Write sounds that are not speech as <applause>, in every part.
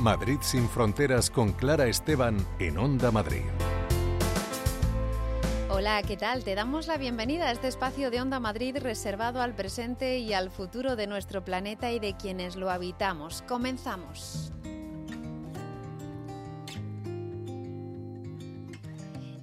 Madrid sin fronteras con Clara Esteban en Onda Madrid. Hola, ¿qué tal? Te damos la bienvenida a este espacio de Onda Madrid reservado al presente y al futuro de nuestro planeta y de quienes lo habitamos. Comenzamos.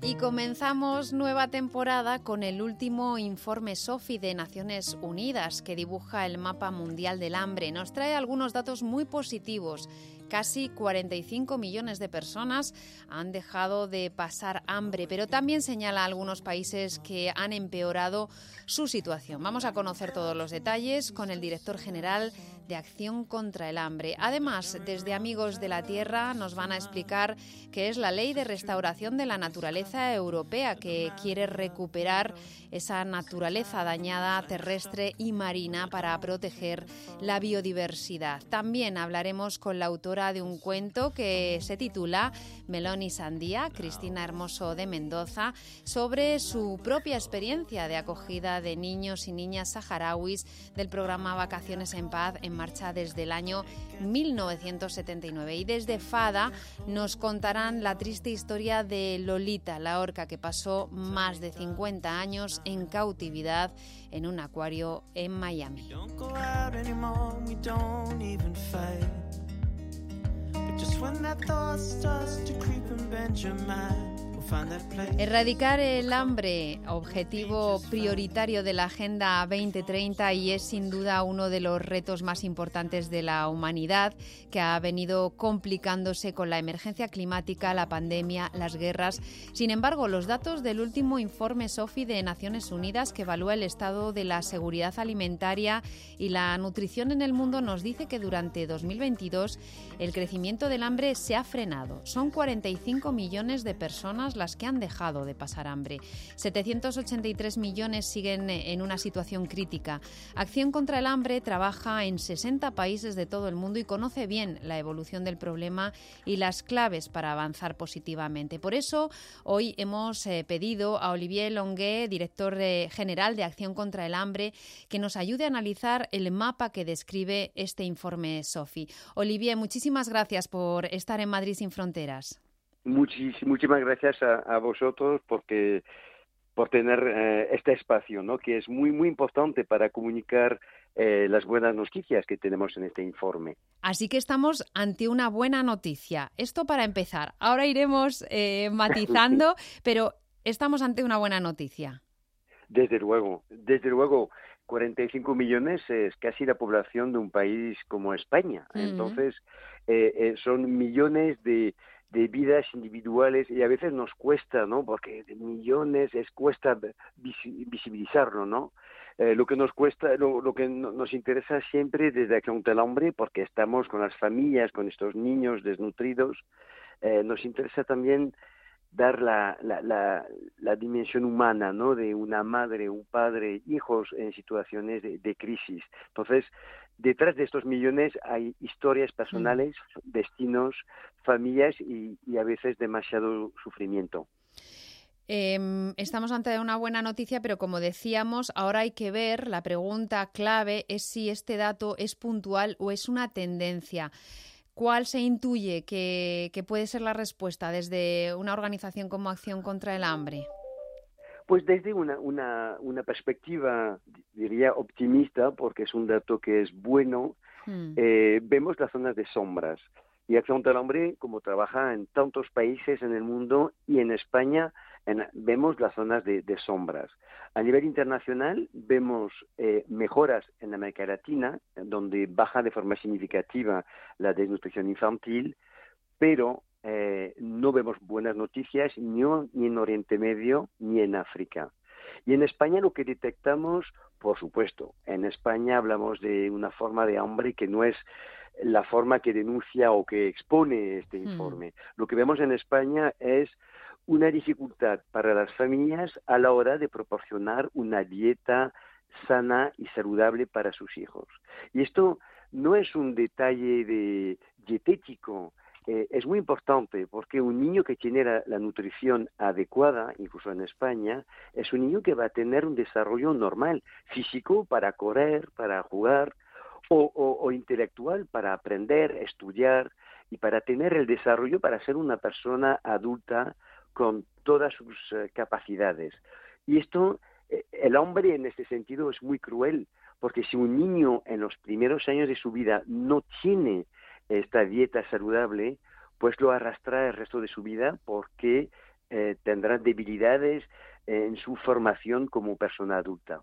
Y comenzamos nueva temporada con el último informe SOFI de Naciones Unidas que dibuja el mapa mundial del hambre. Nos trae algunos datos muy positivos Casi 45 millones de personas han dejado de pasar hambre, pero también señala algunos países que han empeorado su situación. Vamos a conocer todos los detalles con el director general de Acción contra el Hambre. Además, desde Amigos de la Tierra nos van a explicar qué es la Ley de Restauración de la Naturaleza Europea, que quiere recuperar esa naturaleza dañada terrestre y marina para proteger la biodiversidad. También hablaremos con la autora de un cuento que se titula Melón y Sandía, Cristina Hermoso de Mendoza, sobre su propia experiencia de acogida de niños y niñas saharauis del programa Vacaciones en Paz en marcha desde el año 1979. Y desde Fada nos contarán la triste historia de Lolita, la orca que pasó más de 50 años en cautividad en un acuario en Miami. Erradicar el hambre, objetivo prioritario de la Agenda 2030 y es sin duda uno de los retos más importantes de la humanidad que ha venido complicándose con la emergencia climática, la pandemia, las guerras. Sin embargo, los datos del último informe SOFI de Naciones Unidas que evalúa el estado de la seguridad alimentaria y la nutrición en el mundo nos dice que durante 2022 el crecimiento del hambre se ha frenado. Son 45 millones de personas las que han dejado de pasar hambre. 783 millones siguen en una situación crítica. Acción contra el hambre trabaja en 60 países de todo el mundo y conoce bien la evolución del problema y las claves para avanzar positivamente. Por eso, hoy hemos eh, pedido a Olivier Longuet, director general de Acción contra el Hambre, que nos ayude a analizar el mapa que describe este informe SOFI. Olivier, muchísimas gracias por estar en Madrid sin fronteras muchísimas gracias a, vosotros porque por tener eh, este espacio, ¿no? Que es muy muy importante para comunicar eh, las buenas noticias que tenemos en este informe. Así que estamos ante una buena noticia. Esto para empezar. Ahora iremos eh, <laughs> matizando, pero estamos ante una buena noticia. Desde luego, desde luego. 45 millones es casi la población de un país como España. Mm. Entonces, son millones de, de vidas individuales y a veces nos cuesta, ¿no? Porque de millones es cuesta visibilizarlo, ¿no? Eh, lo que nos cuesta, lo, lo que nos interesa siempre desde Acción del Hombre, porque estamos con las familias, con estos niños desnutridos, eh, nos interesa también dar la, la, la, la, dimensión humana, ¿no? De una madre, un padre, hijos en situaciones de, de crisis. Entonces, detrás de estos millones hay historias personales, destinos, familias y, a veces demasiado sufrimiento. Em, estamos ante una buena noticia, pero como decíamos, ahora hay que ver, la pregunta clave es si este dato es puntual o es una tendencia. ¿Cuál se intuye que puede ser la respuesta desde una organización como Acción contra el Hambre? Pues desde una, una, una perspectiva, diría, optimista, porque es un dato que es bueno, hmm. eh, vemos las zonas de sombras. Y Acción del Hombre, como trabaja en tantos países en el mundo y en España, vemos las zonas de, sombras. A nivel internacional, vemos eh, mejoras en América Latina, donde baja de forma significativa la desnutrición infantil, pero eh, no vemos buenas noticias ni, en Oriente Medio ni en África. Y en España lo que detectamos, por supuesto, en España hablamos de una forma de hambre que no es la forma que denuncia o que expone este hmm. informe. Lo que vemos en España es una dificultad para las familias a la hora de proporcionar una dieta sana y saludable para sus hijos. Y esto no es un detalle de dietético, eh, es muy importante porque un niño que tiene la, nutrición adecuada, incluso en España, es un niño que va a tener un desarrollo normal, físico para correr, para jugar, o, intelectual para aprender, estudiar y para tener el desarrollo para ser una persona adulta con todas sus eh, capacidades. Y esto, eh, el hombre en este sentido es muy cruel, porque si un niño en los primeros años de su vida no tiene esta dieta saludable, pues lo arrastra el resto de su vida porque eh, tendrá debilidades en su formación como persona adulta.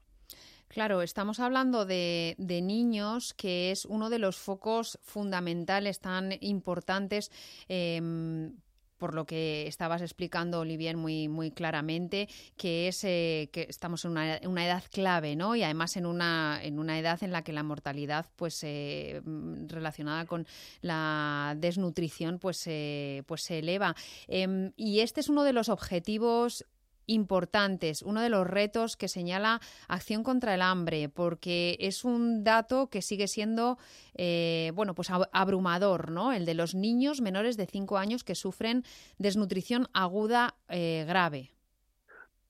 Claro, estamos hablando de, niños, que es uno de los focos fundamentales tan importantes em, por lo que estabas explicando, Olivier, muy, muy claramente, que es eh, que estamos en una, edad clave, ¿no? Y además en una, en una edad en la que la mortalidad, pues, eh, relacionada con la desnutrición, pues, eh, pues se eleva. Em, y este es uno de los objetivos importantes, uno de los retos que señala Acción contra el Hambre, porque es un dato que sigue siendo eh, bueno, pues abrumador, ¿no? El de los niños menores de 5 años que sufren desnutrición aguda eh, grave.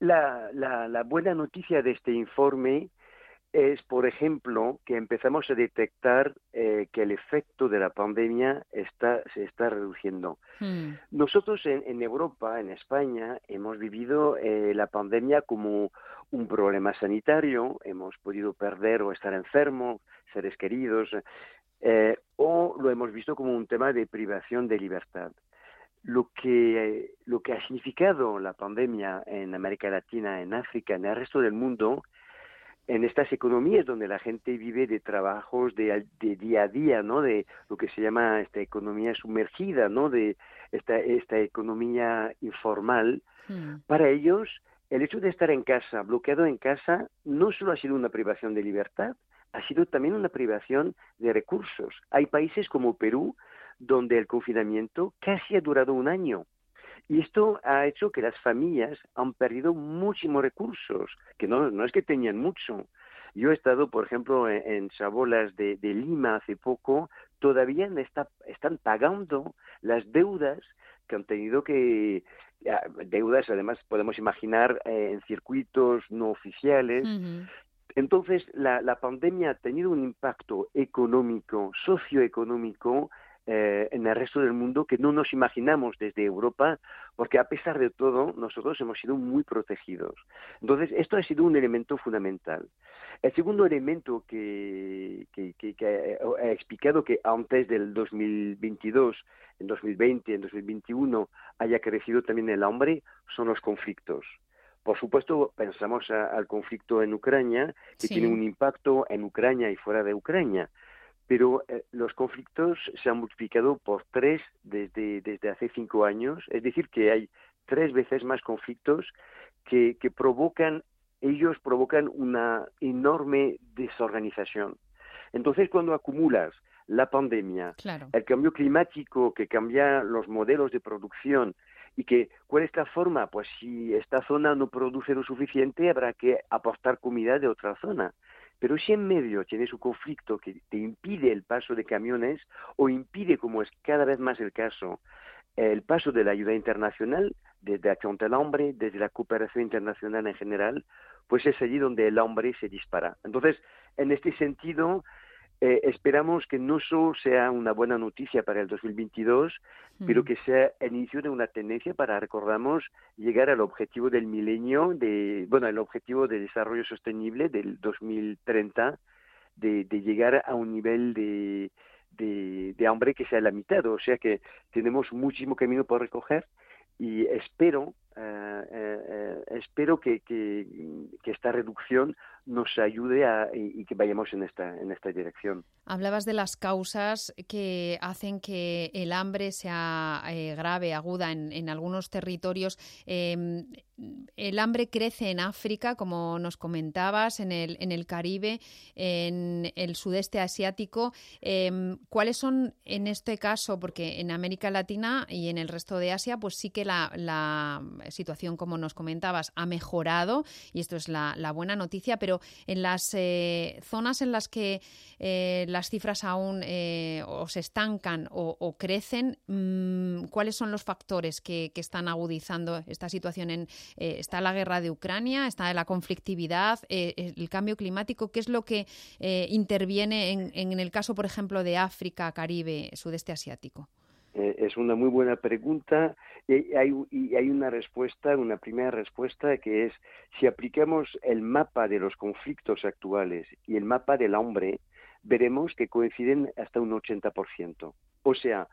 La, la, buena noticia de este informe es, por ejemplo, que empezamos a detectar eh, que el efecto de la pandemia está, se está reduciendo. Hmm. Nosotros en, Europa, en España, hemos vivido eh, la pandemia como un problema sanitario, hemos podido perder o estar enfermos, seres queridos, eh, o lo hemos visto como un tema de privación de libertad. Lo que, lo que ha significado la pandemia en América Latina, en África, en el resto del mundo, en estas economías donde la gente vive de trabajos de, día a día, ¿no? De lo que se llama esta economía sumergida, ¿no? De esta, esta economía informal. Hmm. Para ellos, el hecho de estar en casa, bloqueado en casa, no solo ha sido una privación de libertad, ha sido también una privación de recursos. Hay países como Perú donde el confinamiento casi ha durado un año. Y esto ha hecho que las familias han perdido muchísimos recursos, que no, no es que tenían mucho. Yo he estado, por ejemplo, en, Chabolas de, Lima hace poco, todavía están pagando las deudas que han tenido que, deudas además podemos imaginar eh, en circuitos no oficiales. Entonces, la, la pandemia ha tenido un impacto económico, socioeconómico, eh, en el resto del mundo que no nos imaginamos desde Europa, porque a pesar de todo nosotros hemos sido muy protegidos. Entonces, esto ha sido un elemento fundamental. El segundo elemento que, que, que, he explicado que antes del 2022, en 2020, en 2021, haya crecido también el hambre, son los conflictos. Por supuesto, pensamos al conflicto en Ucrania, que tiene un impacto en Ucrania y fuera de Ucrania pero eh, los conflictos se han multiplicado por tres desde, desde hace cinco años, es decir, que hay tres veces más conflictos que, que provocan, ellos provocan una enorme desorganización. Entonces, cuando acumulas la pandemia, el cambio climático que cambia los modelos de producción y que, ¿cuál es la forma? Pues si esta zona no produce lo suficiente, habrá que aportar comida de otra zona. Pero si en medio tienes un conflicto que te impide el paso de camiones o impide, como es cada vez más el caso, el paso de la ayuda internacional, desde Acción del Hombre, desde la cooperación internacional en general, pues es allí donde el hombre se dispara. Entonces, en este sentido, eh, esperamos que no solo sea una buena noticia para el 2022, pero mm. que sea el inicio de una tendencia para, recordamos, llegar al objetivo del milenio, de, bueno, el objetivo de desarrollo sostenible del 2030, de, de llegar a un nivel de, de, de hambre que sea la mitad. O sea que tenemos muchísimo camino por recoger y espero eh, eh, espero que, que, esta reducción nos ayude a, y, que vayamos en esta, en esta dirección. Hablabas de las causas que hacen que el hambre sea grave, aguda en, en algunos territorios. Em, el hambre crece en África, como nos comentabas, en el, en el Caribe, en el sudeste asiático. Em, ¿Cuáles son en este caso? Porque en América Latina y en el resto de Asia, pues sí que la, la situación, como nos comentabas, ha mejorado y esto es la, buena noticia, pero en las eh, zonas en las que eh, las cifras aún eh, se estancan o, crecen, mm, ¿cuáles son los factores que, están agudizando esta situación? En, ¿Está la guerra de Ucrania? ¿Está la conflictividad? ¿El cambio climático? ¿Qué es lo que interviene en, el caso, por ejemplo, de África, Caribe, sudeste asiático? eh, es una muy buena pregunta y hay, y hay una respuesta, una primera respuesta que es si aplicamos el mapa de los conflictos actuales y el mapa del hombre, veremos que coinciden hasta un 80%. O sea,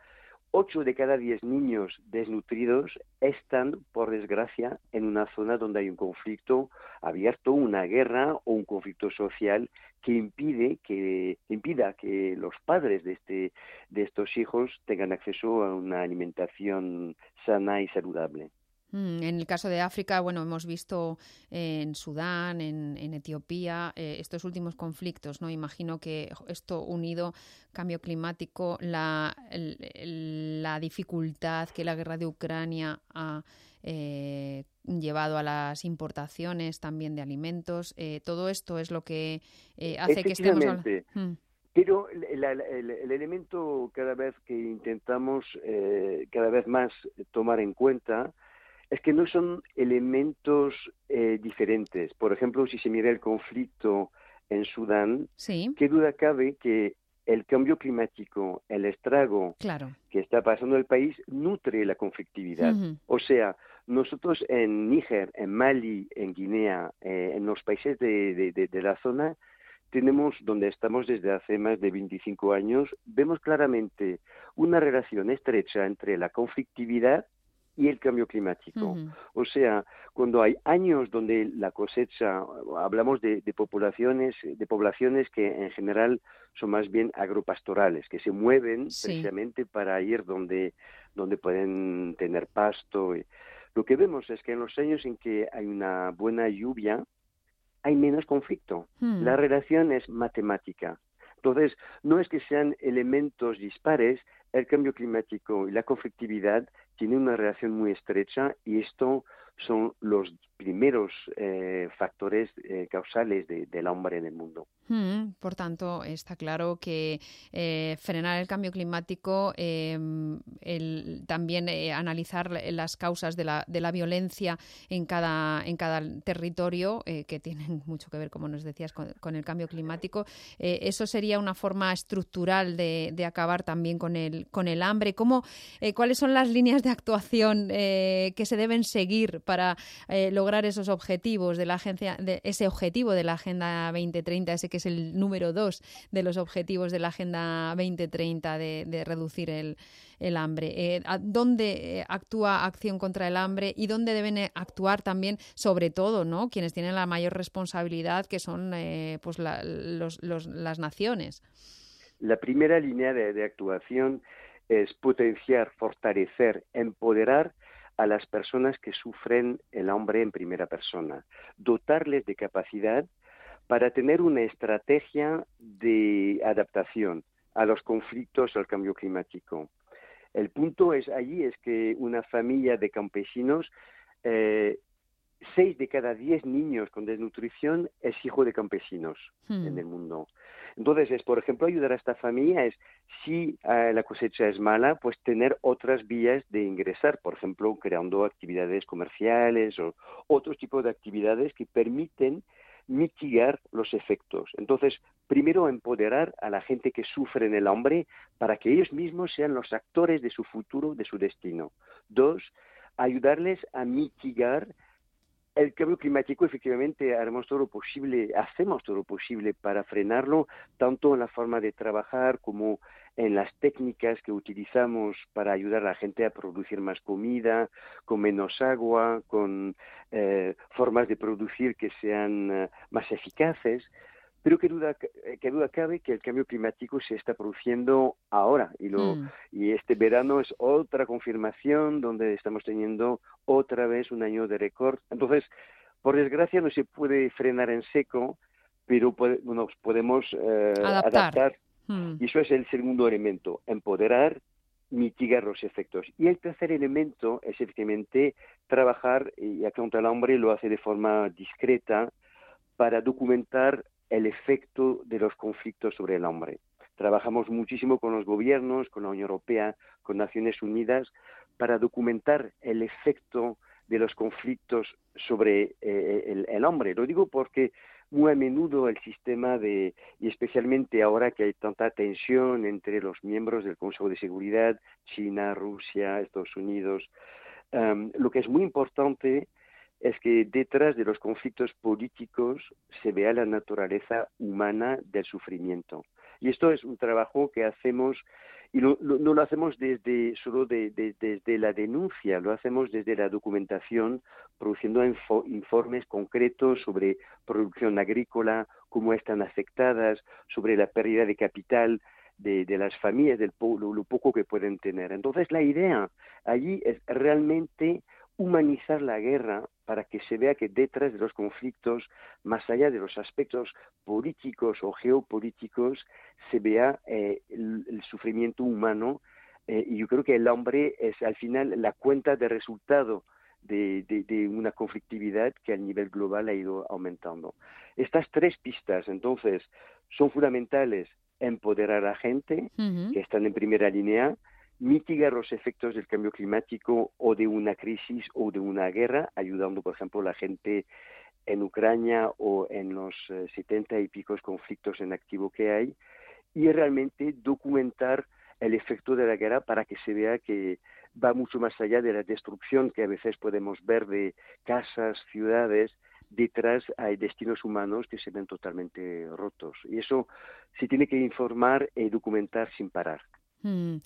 8 de cada 10 niños desnutridos están, por desgracia, en una zona donde hay un conflicto abierto, una guerra o un conflicto social que impide que impida que los padres de este de estos hijos tengan acceso a una alimentación sana y saludable. Mm, en el caso de África, bueno, hemos visto en Sudán, en, Etiopía, eh, estos últimos conflictos, ¿no? Imagino que esto unido, cambio climático, la, la dificultad que la guerra de Ucrania ha eh, llevado a las importaciones también de alimentos, eh, todo esto es lo que hace que estemos... Mm. Pero el, el, elemento cada vez que intentamos cada vez más tomar en cuenta es que no son elementos eh, diferentes. Por ejemplo, si se mira el conflicto en Sudán, ¿qué duda cabe que el cambio climático, el estrago que está pasando el país, nutre la conflictividad? O sea, nosotros en Níger, en Mali, en Guinea, eh, en los países de, de la zona, tenemos, donde estamos desde hace más de 25 años, vemos claramente una relación estrecha entre la conflictividad y el cambio climático. O sea, cuando hay años donde la cosecha, hablamos de, poblaciones, de poblaciones que en general son más bien agropastorales, que se mueven precisamente para ir donde, donde pueden tener pasto. Lo que vemos es que en los años en que hay una buena lluvia, hay menos conflicto. Hmm. La relación es matemática. Entonces, no es que sean elementos dispares, el cambio climático y la conflictividad tienen una relación muy estrecha y esto son los primeros eh, factores eh, causales del hombre en el mundo. Mm, por tanto, está claro que eh, frenar el cambio climático, em, también analizar las causas de la, de la, violencia en cada, en cada territorio, que tienen <laughs> mucho que ver, como nos decías, con, el cambio climático, eso sería una forma estructural de, de, acabar también con el, con el hambre. ¿Cómo, ¿Cuáles son las líneas de actuación que se deben seguir para lograr esos objetivos de la agencia, de ese objetivo de la Agenda 2030, ese que es el número dos de los objetivos de la Agenda 2030 de, de reducir el, hambre. Eh, ¿Dónde eh, actúa Acción contra el Hambre y dónde deben eh, actuar también, sobre todo, ¿no? quienes tienen la mayor responsabilidad, que son pues las naciones? La primera línea de actuación es potenciar, fortalecer, empoderar a las personas que sufren el hambre en primera persona, dotarles de capacidad para tener una estrategia de adaptación a los conflictos al cambio climático. El punto es allí es que una familia de campesinos, eh, seis de cada diez niños con desnutrición es hijo de campesinos hmm. en el mundo. Entonces, es, por ejemplo, ayudar a esta familia es, si eh, la cosecha es mala, pues tener otras vías de ingresar, por ejemplo, creando actividades comerciales o otros tipos de actividades que permiten mitigar los efectos. Entonces, primero empoderar a la gente que sufre en el hambre para que ellos mismos sean los actores de su futuro, de su destino. Dos, ayudarles a mitigar el cambio climático efectivamente haremos todo lo posible, hacemos todo lo posible para frenarlo, tanto en la forma de trabajar como en las técnicas que utilizamos para ayudar a la gente a producir más comida, con menos agua, con eh, formas de producir que sean eh, más eficaces. Pero qué duda, eh, qué duda cabe que el cambio climático se está produciendo ahora y, lo, mm. y este verano es otra confirmación donde estamos teniendo otra vez un año de récord. Entonces, por desgracia no se puede frenar en seco, pero nos podemos eh, adaptar. Mm. Y eso es el segundo elemento, empoderar, mitigar los efectos. Y el tercer elemento es efectivamente trabajar, y acá el hombre lo hace de forma discreta, para documentar el efecto de los conflictos sobre el hombre. Trabajamos muchísimo con los gobiernos, con la Unión Europea, con Naciones Unidas, para documentar el efecto de los conflictos sobre eh, el, hombre. Lo digo porque muy a menudo el sistema de, y especialmente ahora que hay tanta tensión entre los miembros del Consejo de Seguridad, China, Rusia, Estados Unidos, em, lo que es muy importante es que detrás de los conflictos políticos se vea la naturaleza humana del sufrimiento. Y esto es un trabajo que hacemos y no lo hacemos desde solo desde la denuncia, lo hacemos desde la documentación, produciendo informes concretos sobre producción agrícola, cómo están afectadas, sobre la pérdida de capital de, las familias, del lo poco que pueden tener. Entonces la idea allí es realmente humanizar la guerra para que se vea que detrás de los conflictos, más allá de los aspectos políticos o geopolíticos, se vea eh, el, sufrimiento humano. Eh, y yo creo que el hombre es al final la cuenta de resultado de, una conflictividad que a nivel global ha ido aumentando. Estas tres pistas, entonces, son fundamentales empoderar a la gente que están en primera línea, mitigar los efectos del cambio climático o de una crisis o de una guerra, ayudando, por ejemplo, a la gente en Ucrania o en los eh, setenta y picos conflictos en activo que hay, y realmente documentar el efecto de la guerra para que se vea que va mucho más allá de la destrucción que a veces podemos ver de casas, ciudades, detrás hay destinos humanos que se ven totalmente rotos. Y eso se tiene que informar y documentar sin parar. Mm.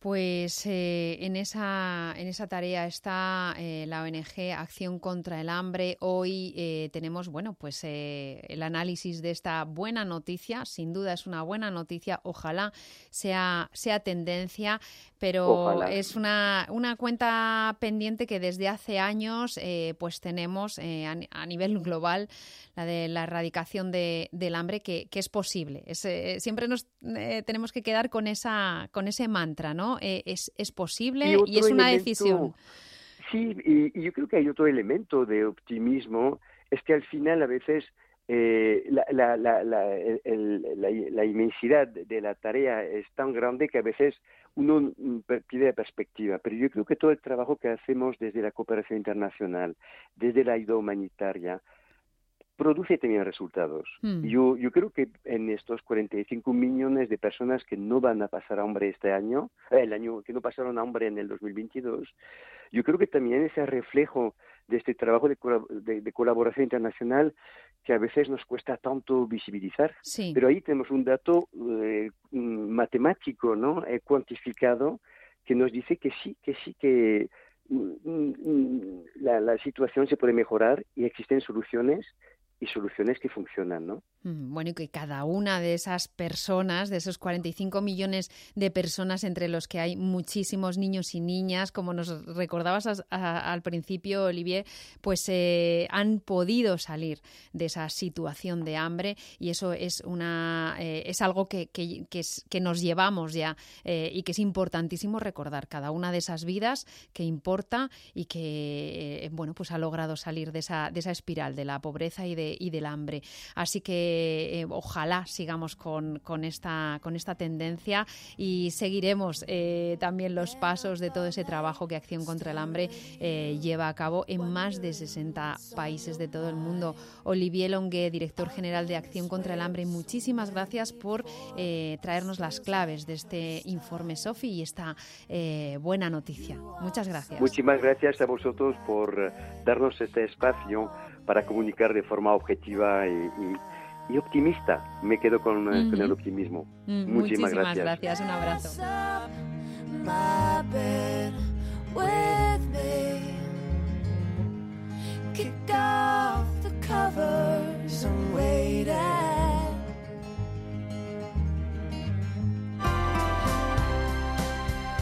Pues eh, en, esa, en esa tarea está eh, la ONG Acción contra el Hambre. Hoy eh, tenemos, bueno, pues el análisis de esta buena noticia. Sin duda es una buena noticia. Ojalá sea, sea tendencia pero es una, una, cuenta pendiente que desde hace años pues tenemos a, nivel global, la de la erradicación de, del hambre, que, que es posible. Eh, siempre nos tenemos que quedar con, esa, con ese mantra, ¿no? Es, es posible y, es una decisión. Sí, y, yo creo que hay otro elemento de optimismo, es que al final a veces la, la, la, la, inmensidad de la tarea es tan grande que a veces uno pide perspectiva, pero yo creo que todo el trabajo que hacemos desde la cooperación internacional, desde la ayuda humanitaria, produce también resultados. Hmm. Yo, yo creo que en estos 45 millones de personas que no van a pasar hambre este año, eh, el año que no pasaron hambre en el 2022, yo creo que también ese reflejo de este trabajo de, colaboración internacional que a veces nos cuesta tanto visibilizar. Pero ahí tenemos un dato eh, matemático, ¿no? Eh, cuantificado que nos dice que sí, que sí, que mm, mm, la, la situación se puede mejorar y existen soluciones y soluciones que funcionan, ¿no? Mm, bueno, y que cada una de esas personas, de esos 45 millones de personas entre los que hay muchísimos niños y niñas, como nos recordabas al principio, Olivier, pues eh, han podido salir de esa situación de hambre y eso es una eh, es algo que, que, que, nos llevamos ya eh, y que es importantísimo recordar cada una de esas vidas que importa y que bueno pues ha logrado salir de esa de esa espiral de la pobreza y de y del hambre. Así que eh, ojalá sigamos con, con, esta, con esta tendencia y seguiremos eh, también los pasos de todo ese trabajo que Acción contra el Hambre eh, lleva a cabo en más de 60 países de todo el mundo. Olivier Longué, director general de Acción contra el Hambre, muchísimas gracias por traernos las claves de este informe, Sofi, y esta buena noticia. Muchas gracias. Muchísimas gracias a vosotros por darnos este espacio para comunicar de forma objetiva y y optimista. Me quedo con, uh -huh. con el optimismo. Mm, muchísimas, muchísimas gracias. gracias. Un abrazo.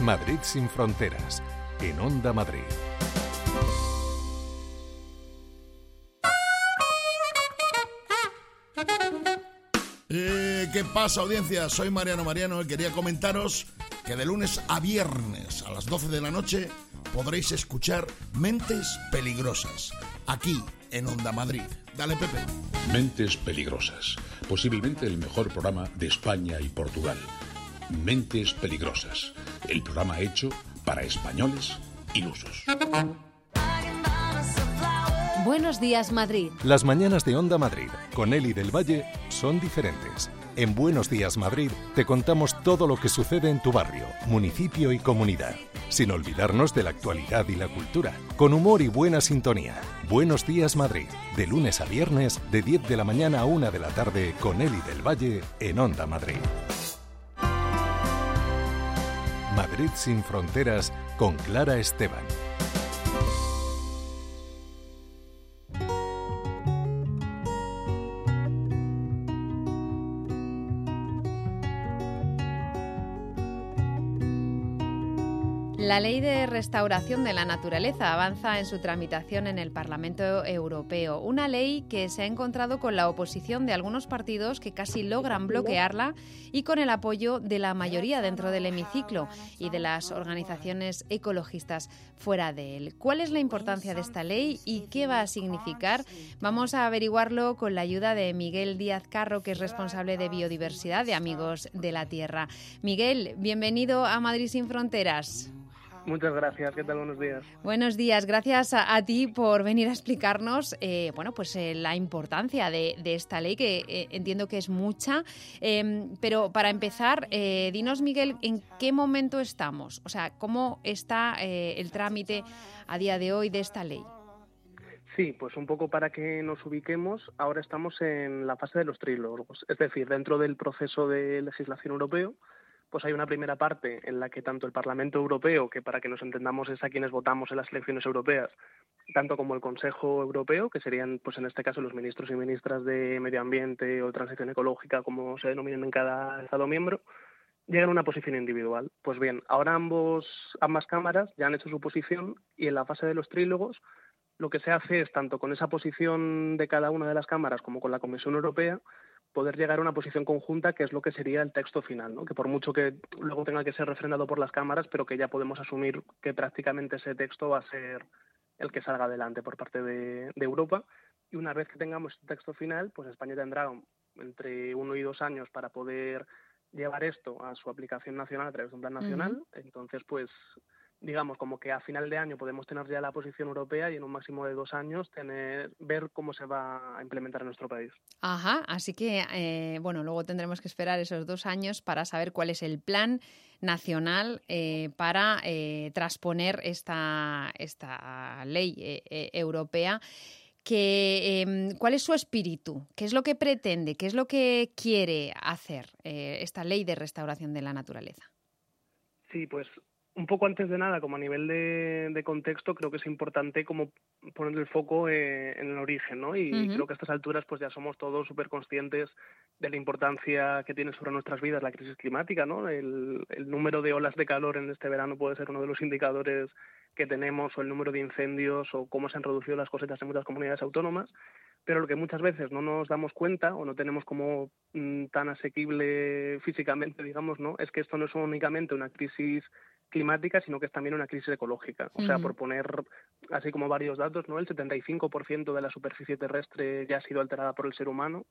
Madrid sin fronteras, en Onda Madrid. ¿Qué pasa audiencia? Soy Mariano Mariano y quería comentaros que de lunes a viernes a las 12 de la noche podréis escuchar Mentes Peligrosas, aquí en Onda Madrid. Dale Pepe. Mentes Peligrosas, posiblemente el mejor programa de España y Portugal. Mentes Peligrosas, el programa hecho para españoles ilusos. Buenos días Madrid. Las mañanas de Onda Madrid con Eli del Valle son diferentes. En Buenos días Madrid te contamos todo lo que sucede en tu barrio, municipio y comunidad, sin olvidarnos de la actualidad y la cultura, con humor y buena sintonía. Buenos días Madrid, de lunes a viernes, de 10 de la mañana a 1 de la tarde, con Eli del Valle en Onda Madrid. Madrid sin fronteras con Clara Esteban. La ley de restauración de la naturaleza avanza en su tramitación en el Parlamento Europeo. Una ley que se ha encontrado con la oposición de algunos partidos que casi logran bloquearla y con el apoyo de la mayoría dentro del hemiciclo y de las organizaciones ecologistas fuera de él. ¿Cuál es la importancia de esta ley y qué va a significar? Vamos a averiguarlo con la ayuda de Miguel Díaz Carro, que es responsable de biodiversidad de Amigos de la Tierra. Miguel, bienvenido a Madrid sin Fronteras. Muchas gracias, ¿qué tal? Buenos días. Buenos días, gracias a, ti por venir a explicarnos eh, bueno, pues, eh, la importancia de, esta ley, que eh, entiendo que es mucha. Em, pero para empezar, dinos, Miguel, ¿en qué momento estamos? O sea, ¿cómo está el trámite a día de hoy de esta ley? Sí, pues un poco para que nos ubiquemos, ahora estamos en la fase de los trílogos, es decir, dentro del proceso de legislación europeo pues hay una primera parte en la que tanto el Parlamento Europeo, que para que nos entendamos es a quienes votamos en las elecciones europeas, tanto como el Consejo Europeo, que serían, pues en este caso, los ministros y ministras de Medio Ambiente o Transición Ecológica, como se denominan en cada Estado miembro, llegan a una posición individual. Pues bien, ahora ambos, ambas cámaras ya han hecho su posición y en la fase de los trílogos lo que se hace es, tanto con esa posición de cada una de las cámaras como con la Comisión Europea, poder llegar a una posición conjunta que es lo que sería el texto final, ¿no? que por mucho que luego tenga que ser refrendado por las cámaras, pero que ya podemos asumir que prácticamente ese texto va a ser el que salga adelante por parte de, Europa. Y una vez que tengamos el texto final, pues España tendrá entre uno y dos años para poder llevar esto a su aplicación nacional a través de un plan nacional. Entonces, pues digamos, como que a final de año podemos tener ya la posición europea y en un máximo de dos años tener, ver cómo se va a implementar en nuestro país. Ajá, así que, eh, bueno, luego tendremos que esperar esos dos años para saber cuál es el plan nacional eh, para eh, transponer esta, esta ley europea. Que, em, ¿Cuál es su espíritu? ¿Qué es lo que pretende? ¿Qué es lo que quiere hacer esta ley de restauración de la naturaleza? Sí, pues un poco antes de nada, como a nivel de, contexto, creo que es importante como poner el foco eh, en el origen, ¿no? Y creo que a estas alturas pues ya somos todos súper conscientes de la importancia que tiene sobre nuestras vidas la crisis climática, ¿no? El, el, número de olas de calor en este verano puede ser uno de los indicadores que tenemos, o el número de incendios, o cómo se han reducido las cosechas en muchas comunidades autónomas pero lo que muchas veces no nos damos cuenta o no tenemos como mm, tan asequible físicamente, digamos, ¿no? Es que esto no es únicamente una crisis climática, sino que es también una crisis ecológica. O sea, por poner así como varios datos, ¿no? El 75% de la superficie terrestre ya ha sido alterada por el ser humano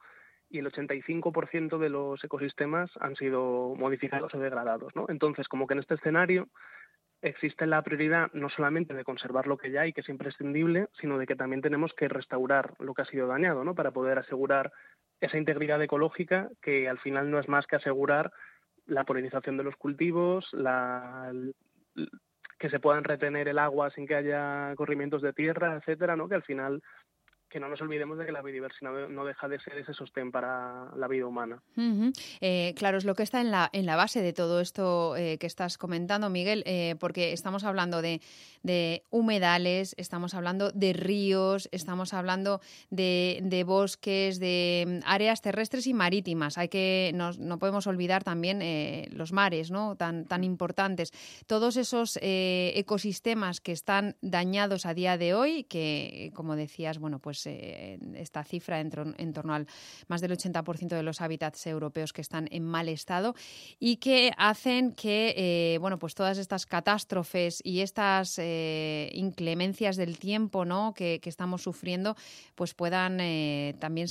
y el 85% de los ecosistemas han sido modificados o degradados, ¿no? Entonces, como que en este escenario existe la prioridad no solamente de conservar lo que ya hay, que es imprescindible, sino de que también tenemos que restaurar lo que ha sido dañado, ¿no? Para poder asegurar esa integridad ecológica que al final no es más que asegurar la polinización de los cultivos, la, que se puedan retener el agua sin que haya corrimientos de tierra, etcétera, ¿no? Que al final que no nos olvidemos de que la biodiversidad no deja de ser ese sostén para la vida humana. Eh, claro, es lo que está en la, en la base de todo esto eh, que estás comentando, Miguel, eh, porque estamos hablando de, humedales, estamos hablando de ríos, estamos hablando de, bosques, de mm, áreas terrestres y marítimas. Hay que, no, no podemos olvidar también los mares, ¿no? Tan, tan importantes. Todos esos ecosistemas que están dañados a día de hoy, que, como decías, bueno, pues pues, eh, esta cifra en, torno al más del 80% de los hábitats europeos que están en mal estado y que hacen que eh, bueno, pues todas estas catástrofes y estas eh, inclemencias del tiempo ¿no? que, estamos sufriendo pues puedan también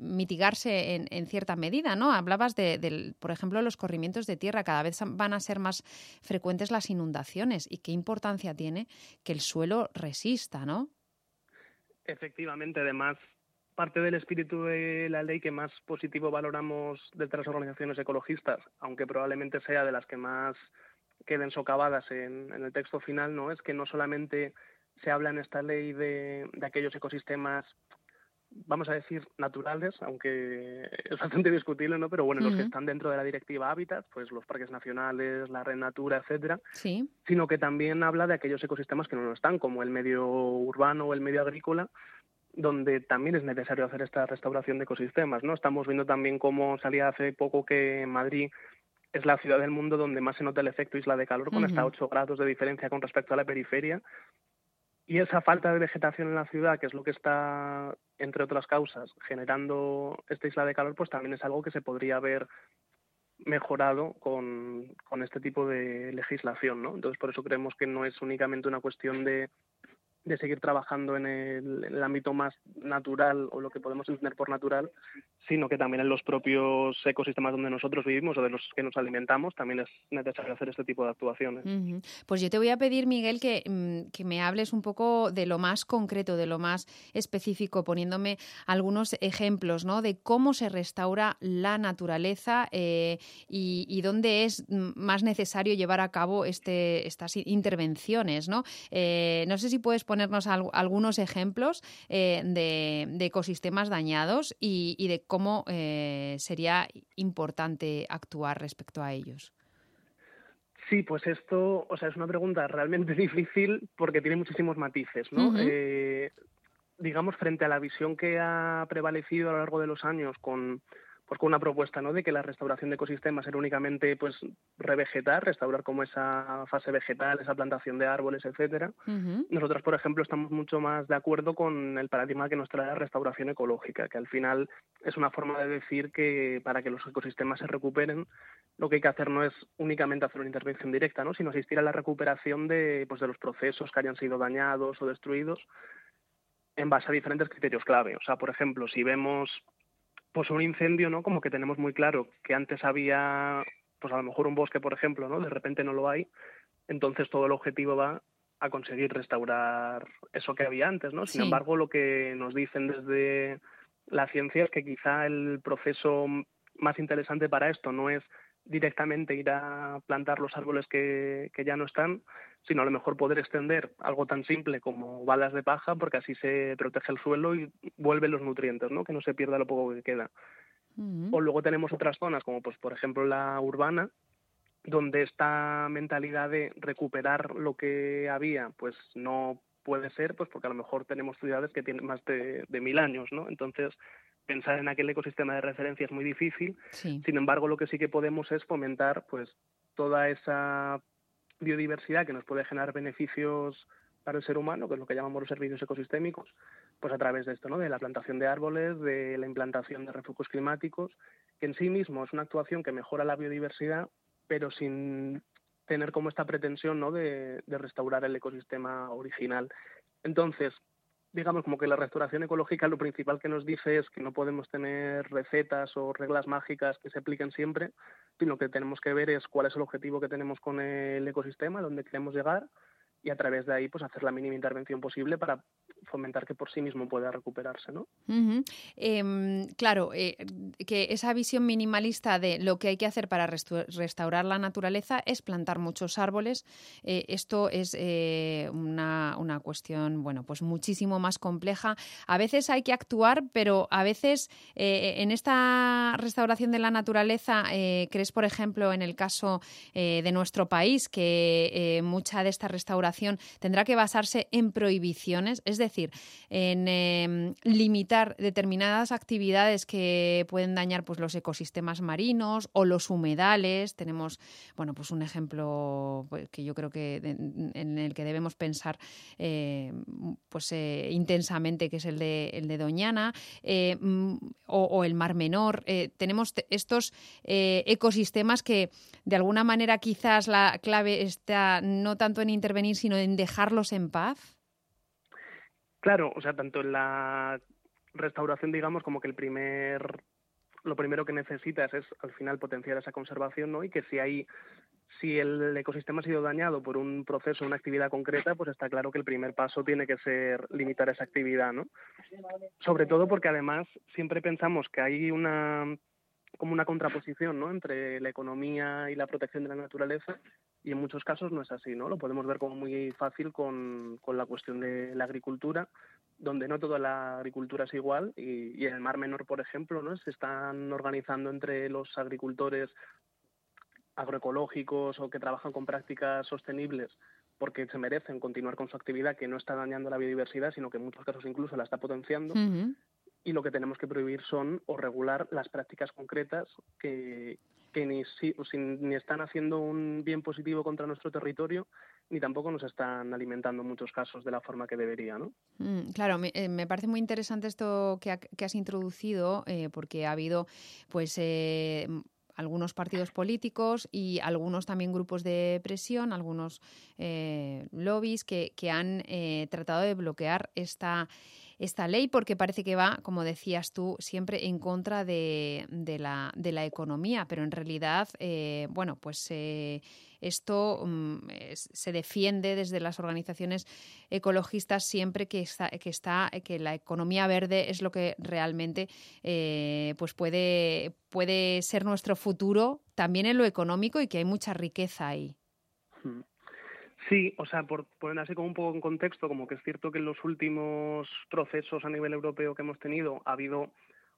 mitigarse en, cierta medida. ¿no? Hablabas de, por ejemplo, los corrimientos de tierra. Cada vez van a ser más frecuentes las inundaciones y qué importancia tiene que el suelo resista, ¿no? Efectivamente, además, parte del espíritu de la ley que más positivo valoramos de las organizaciones ecologistas, aunque probablemente sea de las que más queden socavadas en, el texto final, no es que no solamente se habla en esta ley de, aquellos ecosistemas vamos a decir naturales, aunque es bastante <laughs> discutible, ¿no? Pero bueno, los que están dentro de la directiva Hábitat, pues los parques nacionales, la red Natura, etcétera, sí. sino que también habla de aquellos ecosistemas que no lo están, como el medio urbano o el medio agrícola, donde también es necesario hacer esta restauración de ecosistemas, ¿no? Estamos viendo también cómo salía hace poco que Madrid es la ciudad del mundo donde más se nota el efecto isla de calor, con hasta 8 grados de diferencia con respecto a la periferia. Y esa falta de vegetación en la ciudad, que es lo que está, entre otras causas, generando esta isla de calor, pues también es algo que se podría haber mejorado con, con este tipo de legislación, ¿no? Entonces, por eso creemos que no es únicamente una cuestión de de seguir trabajando en el, ámbito más natural o lo que podemos entender por natural, sino que también en los propios ecosistemas donde nosotros vivimos o de los que nos alimentamos también es necesario hacer este tipo de actuaciones. Pues yo te voy a pedir, Miguel, que, mm, que, me hables un poco de lo más concreto, de lo más específico, poniéndome algunos ejemplos ¿no? de cómo se restaura la naturaleza eh, y, dónde es más necesario llevar a cabo este, estas intervenciones. ¿no? Eh, no sé si puedes ponernos algunos ejemplos eh, de, ecosistemas dañados y, de cómo eh, sería importante actuar respecto a ellos. Sí, pues esto, o sea, es una pregunta realmente <laughs> difícil porque tiene muchísimos matices, ¿no? Eh, digamos, frente a la visión que ha prevalecido a lo largo de los años con pues con una propuesta ¿no? de que la restauración de ecosistemas era únicamente pues revegetar, restaurar como esa fase vegetal, esa plantación de árboles, etcétera. Nosotros, por ejemplo, estamos mucho más de acuerdo con el paradigma que nos trae la restauración ecológica, que al final es una forma de decir que para que los ecosistemas se recuperen, lo que hay que hacer no es únicamente hacer una intervención directa, ¿no? sino asistir a la recuperación de, pues, de los procesos que hayan sido dañados o destruidos en base a diferentes criterios clave. O sea, por ejemplo, si vemos pues un incendio, ¿no? Como que tenemos muy claro que antes había, pues a lo mejor un bosque, por ejemplo, ¿no? De repente no lo hay, entonces todo el objetivo va a conseguir restaurar eso que había antes, ¿no? Sin embargo, lo que nos dicen desde la ciencia es que quizá el proceso más interesante para esto no es directamente ir a plantar los árboles que, que ya no están, sino a lo mejor poder extender algo tan simple como balas de paja, porque así se protege el suelo y vuelven los nutrientes, ¿no? que no se pierda lo poco que queda. O luego tenemos otras zonas, como pues por ejemplo la urbana, donde esta mentalidad de recuperar lo que había, pues no puede ser, pues porque a lo mejor tenemos ciudades que tienen más de, de mil años, ¿no? Entonces, pensar en aquel ecosistema de referencia es muy difícil. Sin embargo, lo que sí que podemos es fomentar, pues, toda esa biodiversidad que nos puede generar beneficios para el ser humano, que es lo que llamamos los servicios ecosistémicos, pues a través de esto, ¿no? De la plantación de árboles, de la implantación de refugios climáticos, que en sí mismo es una actuación que mejora la biodiversidad, pero sin tener como esta pretensión, ¿no? De, de restaurar el ecosistema original. Entonces, digamos como que la restauración ecológica lo principal que nos dice es que no podemos tener recetas o reglas mágicas que se apliquen siempre, sino que tenemos que ver es cuál es el objetivo que tenemos con el ecosistema, dónde queremos llegar y a través de ahí pues hacer la mínima intervención posible para fomentar que por sí mismo pueda recuperarse, ¿no? Em, claro, eh, que esa visión minimalista de lo que hay que hacer para restaurar la naturaleza es plantar muchos árboles. Eh, esto es eh, una, una, cuestión, bueno, pues muchísimo más compleja. A veces hay que actuar, pero a veces en esta restauración de la naturaleza, crees, por ejemplo, en el caso de nuestro país, que mucha de esta restauración tendrá que basarse en prohibiciones, es decir, decir, en em, limitar determinadas actividades que pueden dañar pues, los ecosistemas marinos o los humedales. Tenemos, bueno, pues un ejemplo pues, que yo creo que en el que debemos pensar eh, pues, eh, intensamente, que es el de, el de Doñana, eh, mm, o, el Mar Menor. tenemos estos ecosistemas que de alguna manera quizás la clave está no tanto en intervenir, sino en dejarlos en paz. Claro, o sea, tanto en la restauración, digamos, como que el primer, lo primero que necesitas es al final potenciar esa conservación, ¿no? Y que si hay si el ecosistema ha sido dañado por un proceso, una actividad concreta, pues está claro que el primer paso tiene que ser limitar esa actividad, ¿no? Sobre todo porque además siempre pensamos que hay una como una contraposición, ¿no? Entre la economía y la protección de la naturaleza y en muchos casos no es así, ¿no? Lo podemos ver como muy fácil con, con la cuestión de la agricultura, donde no toda la agricultura es igual y, en el Mar Menor, por ejemplo, ¿no? Se están organizando entre los agricultores agroecológicos o que trabajan con prácticas sostenibles porque se merecen continuar con su actividad que no está dañando la biodiversidad, sino que en muchos casos incluso la está potenciando. Y lo que tenemos que prohibir son o regular las prácticas concretas que, que ni, ni están haciendo un bien positivo contra nuestro territorio, ni tampoco nos están alimentando en muchos casos de la forma que debería, ¿no? Mm, claro, me, eh, parece muy interesante esto que, has introducido, eh, porque ha habido, pues, eh, algunos partidos políticos y algunos también grupos de presión, algunos lobbies que, que han tratado de bloquear esta esta ley porque parece que va, como decías tú, siempre en contra de, de, la, de la, economía, pero en realidad, eh, bueno, pues eh, esto es, se defiende desde las organizaciones ecologistas siempre que está, que está que la economía verde es lo que realmente eh, pues puede, puede ser nuestro futuro también en lo económico y que hay mucha riqueza ahí. Hmm. Sí, o sea, por poner así como un poco en contexto, como que es cierto que en los últimos procesos a nivel europeo que hemos tenido ha habido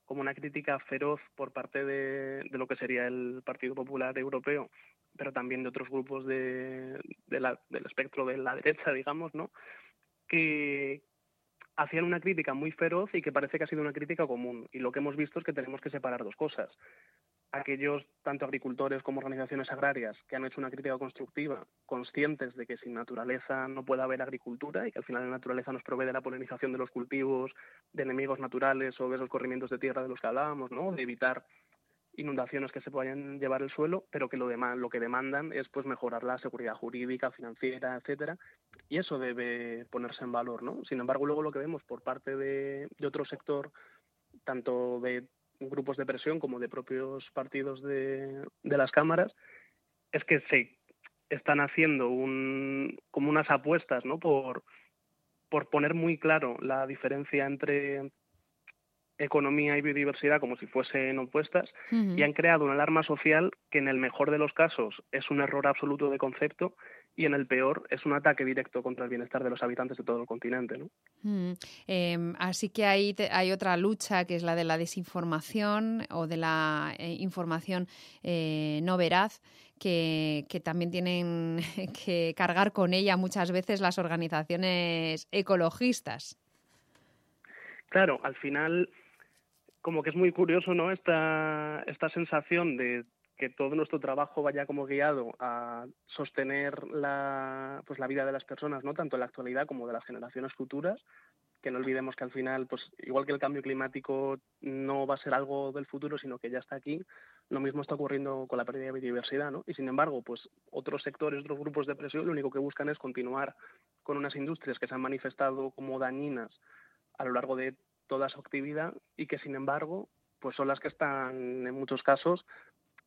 como una crítica feroz por parte de, lo que sería el Partido Popular Europeo, pero también de otros grupos de, del espectro de la derecha, digamos, ¿no? Que hacían una crítica muy feroz y que parece que ha sido una crítica común. Y lo que hemos visto es que tenemos que separar dos cosas aquellos tanto agricultores como organizaciones agrarias que han hecho una crítica constructiva, conscientes de que sin naturaleza no puede haber agricultura y que al final la naturaleza nos provee de la polinización de los cultivos, de enemigos naturales o de esos corrimientos de tierra de los que hablábamos, ¿no? de evitar inundaciones que se puedan llevar el suelo, pero que lo, demás, lo que demandan es pues mejorar la seguridad jurídica, financiera, etcétera, y eso debe ponerse en valor, ¿no? Sin embargo, luego lo que vemos por parte de otro sector, tanto de grupos de presión como de propios partidos de, de las cámaras, es que se están haciendo un, como unas apuestas ¿no? por, por poner muy claro la diferencia entre economía y biodiversidad como si fuesen opuestas y han creado una alarma social que en el mejor de los casos es un error absoluto de concepto y en el peor es un ataque directo contra el bienestar de los habitantes de todo el continente. ¿no? Mm, em, así que ahí hay otra lucha que es la de la desinformación o de la eh, información eh, no veraz. Que, que, también tienen <laughs> que cargar con ella muchas veces las organizaciones ecologistas. Claro, al final, como que es muy curioso, ¿no? Esta, esta sensación de que todo nuestro trabajo vaya como guiado a sostener la, pues la vida de las personas, ¿no? tanto en la actualidad como de las generaciones futuras, que no olvidemos que al final, pues igual que el cambio climático no va a ser algo del futuro, sino que ya está aquí, lo mismo está ocurriendo con la pérdida de biodiversidad, ¿no? Y sin embargo, pues otros sectores, otros grupos de presión, lo único que buscan es continuar con unas industrias que se han manifestado como dañinas a lo largo de toda su actividad y que sin embargo, pues son las que están en muchos casos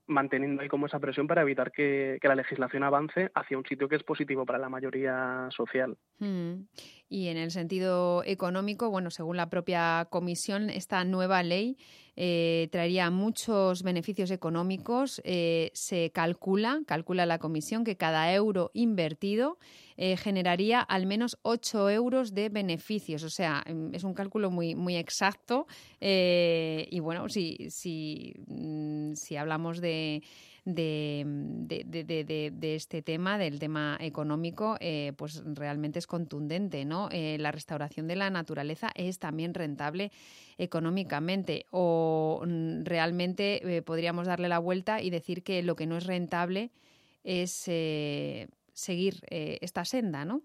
manteniendo ahí como esa presión para evitar que, la legislación avance hacia un sitio que es positivo para la mayoría social. Mm. Y en el sentido económico, bueno, según la propia comisión, esta nueva ley eh, traería muchos beneficios económicos. Eh, se calcula, calcula la comisión, que cada euro invertido eh, generaría al menos 8 euros de beneficios. O sea, mm, es un cálculo muy, muy exacto. y bueno, si, si, mm, si hablamos de de, de, de, este tema, del tema económico, eh, pues realmente es contundente, ¿no? Eh, la restauración de la naturaleza es también rentable económicamente o mm, realmente eh, podríamos darle la vuelta y decir que lo que no es rentable es seguir esta senda, ¿no?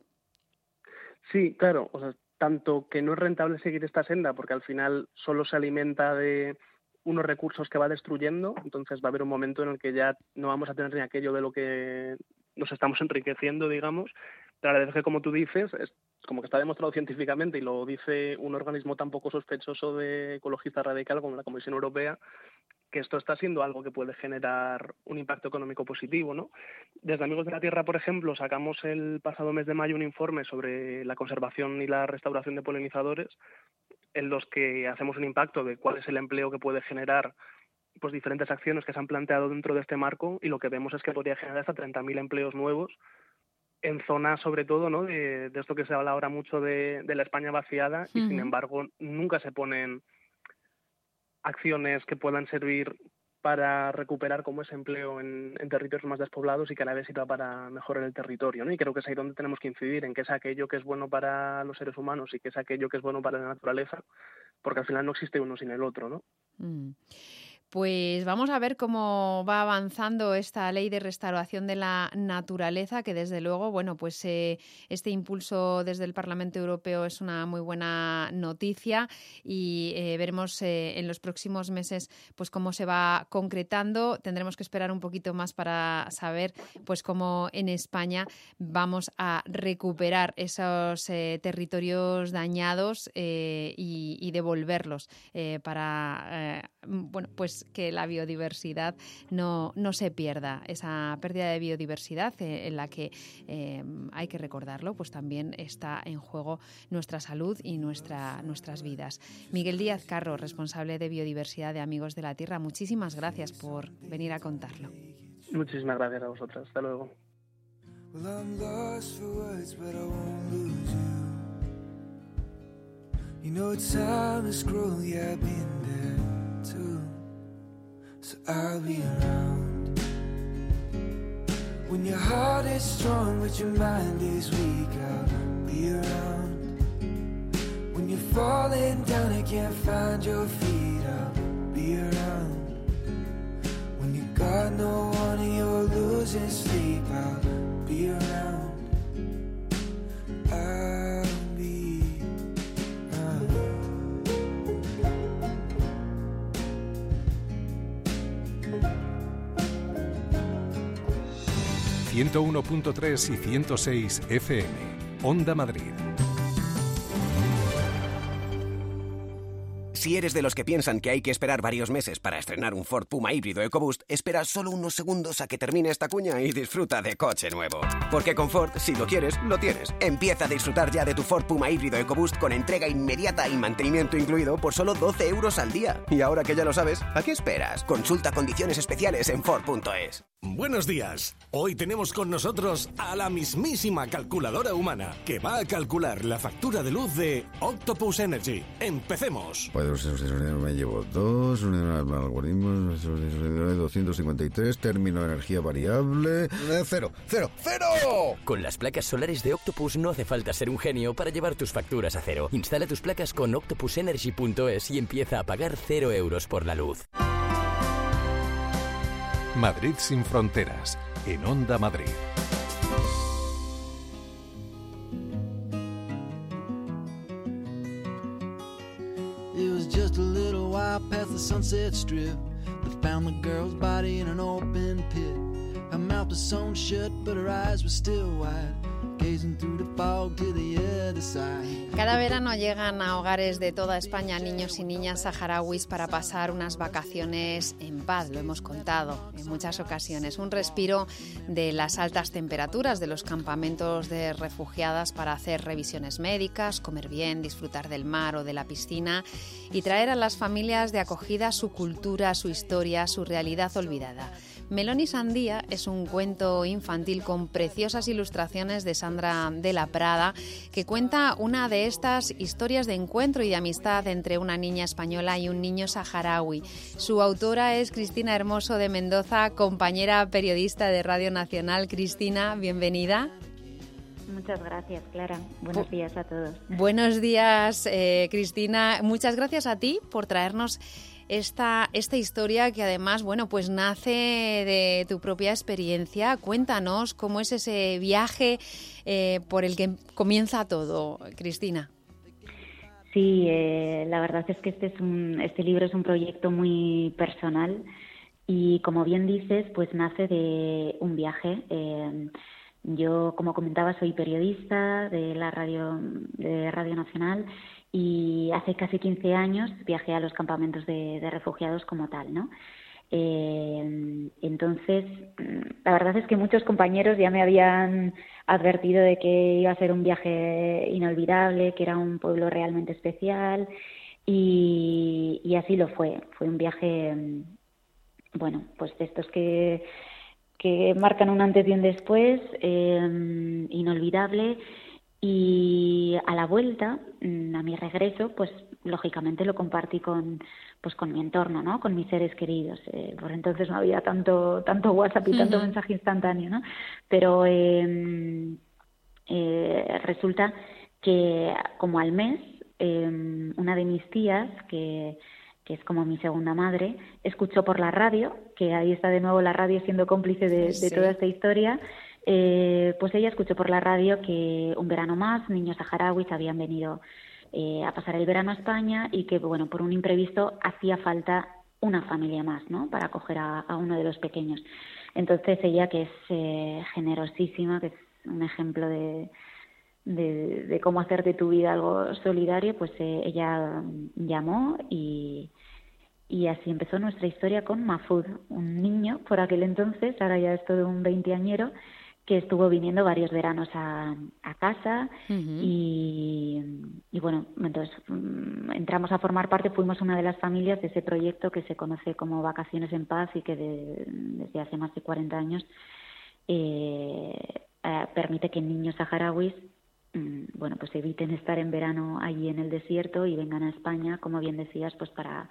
Sí, claro, o sea, tanto que no es rentable seguir esta senda porque al final solo se alimenta de unos recursos que va destruyendo, entonces va a haber un momento en el que ya no vamos a tener ni aquello de lo que nos estamos enriqueciendo, digamos, pero a la vez que, como tú dices, es como que está demostrado científicamente y lo dice un organismo tan poco sospechoso de ecologista radical como la Comisión Europea, que esto está siendo algo que puede generar un impacto económico positivo, ¿no? Desde Amigos de la Tierra, por ejemplo, sacamos el pasado mes de mayo un informe sobre la conservación y la restauración de polinizadores, en los que hacemos un impacto de cuál es el empleo que puede generar pues diferentes acciones que se han planteado dentro de este marco y lo que vemos es que podría generar hasta 30.000 empleos nuevos en zonas sobre todo ¿no? de, esto que se habla ahora mucho de, la España vaciada y sin embargo nunca se ponen acciones que puedan servir para recuperar como ese empleo en, territorios más despoblados y que a la vez sirva para mejorar el territorio. ¿no? Y creo que es ahí donde tenemos que incidir, en que es aquello que es bueno para los seres humanos y que es aquello que es bueno para la naturaleza, porque al final no existe uno sin el otro. ¿no? Mm. Pues vamos a ver cómo va avanzando esta ley de restauración de la naturaleza, que desde luego, bueno, pues eh, este impulso desde el Parlamento Europeo es una muy buena noticia y eh, veremos eh, en los próximos meses pues cómo se va concretando. Tendremos que esperar un poquito más para saber pues cómo en España vamos a recuperar esos territorios dañados y, y, devolverlos para bueno pues que la biodiversidad no, no se pierda. Esa pérdida de biodiversidad eh, en la que eh, hay que recordarlo, pues también está en juego nuestra salud y nuestra, nuestras vidas. Miguel Díaz Carro, responsable de biodiversidad de Amigos de la Tierra, muchísimas gracias por venir a contarlo. Muchísimas gracias a vosotras. Hasta luego. So I'll be around. When your heart is strong but your mind is weak, I'll be around. When you're falling down and can't find your feet, I'll be around. When you got no one and you're losing sleep, I'll be around. 101.3 y 106 FM. Onda Madrid. Si eres de los que piensan que hay que esperar varios meses para estrenar un Ford Puma híbrido EcoBoost, espera solo unos segundos a que termine esta cuña y disfruta de coche nuevo. Porque con Ford, si lo quieres, lo tienes. Empieza a disfrutar ya de tu Ford Puma híbrido EcoBoost con entrega inmediata y mantenimiento incluido por solo 12 euros al día. Y ahora que ya lo sabes, ¿a qué esperas? Consulta condiciones especiales en Ford.es. Buenos días. Hoy tenemos con nosotros a la mismísima calculadora humana que va a calcular la factura de luz de Octopus Energy. Empecemos. Pues me llevo dos, algoritmos, 253, término de energía variable, eh, cero, cero, cero. Con las placas solares de Octopus no hace falta ser un genio para llevar tus facturas a cero. Instala tus placas con octopusenergy.es y empieza a pagar cero euros por la luz. Madrid sin fronteras, en Onda Madrid. It was just a little while past the sunset strip that found the girl's body in an open pit. Her mouth was sewn shut, but her eyes were still wide. Cada verano llegan a hogares de toda España niños y niñas saharauis para pasar unas vacaciones en paz, lo hemos contado en muchas ocasiones. Un respiro de las altas temperaturas de los campamentos de refugiadas para hacer revisiones médicas, comer bien, disfrutar del mar o de la piscina y traer a las familias de acogida su cultura, su historia, su realidad olvidada. Melón y Sandía es un cuento infantil con preciosas ilustraciones de Sandra de la Prada que cuenta una de estas historias de encuentro y de amistad entre una niña española y un niño saharaui. Su autora es Cristina Hermoso de Mendoza, compañera periodista de Radio Nacional. Cristina, bienvenida. Muchas gracias, Clara. Buenos días a todos. Buenos días, eh, Cristina. Muchas gracias a ti por traernos esta, esta historia que además, bueno, pues nace de tu propia experiencia. Cuéntanos cómo es ese viaje eh, por el que comienza todo, Cristina. Sí, eh, la verdad es que este, es un, este libro es un proyecto muy personal y como bien dices, pues nace de un viaje. Eh, yo, como comentaba, soy periodista de la radio, de Radio Nacional y hace casi 15 años viajé a los campamentos de, refugiados como tal, ¿no? Eh, entonces, la verdad es que muchos compañeros ya me habían advertido de que iba a ser un viaje inolvidable, que era un pueblo realmente especial y, así lo fue. Fue un viaje, bueno, pues de estos que, que marcan un antes y un después, eh, inolvidable y a la vuelta, mm, a mi regreso, pues lógicamente lo compartí con, pues con mi entorno, ¿no? Con mis seres queridos. Eh, por entonces no había tanto, tanto WhatsApp y tanto mensaje instantáneo, ¿no? Pero em, eh, resulta que como al mes, em, una de mis tías, que, que es como mi segunda madre, escuchó por la radio, que ahí está de nuevo la radio siendo cómplice de, de toda esta historia, eh, pues ella escuchó por la radio que un verano más niños saharauis habían venido eh, a pasar el verano a España y que, bueno, por un imprevisto hacía falta una familia más, ¿no? Para acoger a, uno de los pequeños. Entonces ella, que es eh, generosísima, que es un ejemplo de, de, cómo hacer de tu vida algo solidario, pues ella llamó y, y así empezó nuestra historia con Mafud, un niño por aquel entonces, ahora ya es todo un veinteañero, que estuvo viniendo varios veranos a, casa y, bueno, entonces mm, entramos a formar parte, fuimos una de las familias de ese proyecto que se conoce como Vacaciones en Paz y que desde hace más de 40 años eh, eh, permite que niños saharauis mm, bueno, pues eviten estar en verano allí en el desierto y vengan a España, como bien decías, pues para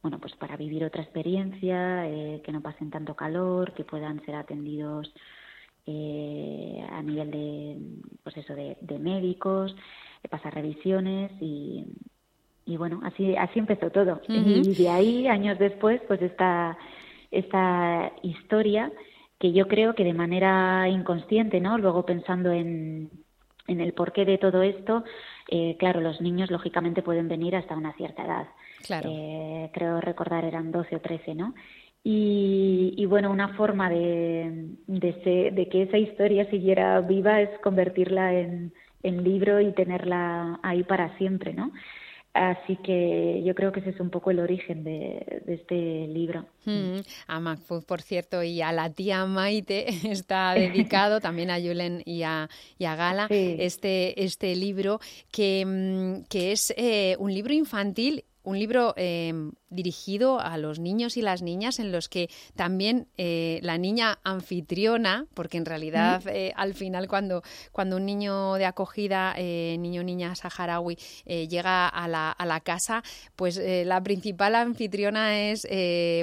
bueno, pues para vivir otra experiencia, eh, que no pasen tanto calor, que puedan ser atendidos eh, a nivel de, pues eso, de, médicos, de pasar revisiones y, y bueno, así, así empezó todo. Y de ahí, años después, pues esta, esta historia que yo creo que de manera inconsciente, ¿no? Luego pensando en, en el porqué de todo esto, eh, claro, los niños lógicamente pueden venir hasta una cierta edad. Claro. Eh, creo recordar eran 12 o 13, ¿no? Y, bueno, una forma de, de, que esa historia siguiera viva es convertirla en, en libro y tenerla ahí para siempre, ¿no? Así que yo creo que ese es un poco el origen de, este libro. Mm, a MacFood, por cierto, y a la tía Maite <laughs> está dedicado <laughs> también a Julen y a, y a Gala este, este libro que, mm, que es eh, un libro infantil un libro em, dirigido a los niños y las niñas en los que también eh, la niña anfitriona, porque en realidad eh, al final cuando, cuando un niño de acogida, eh, niño o niña saharaui, llega a la, a la, casa, pues la principal anfitriona es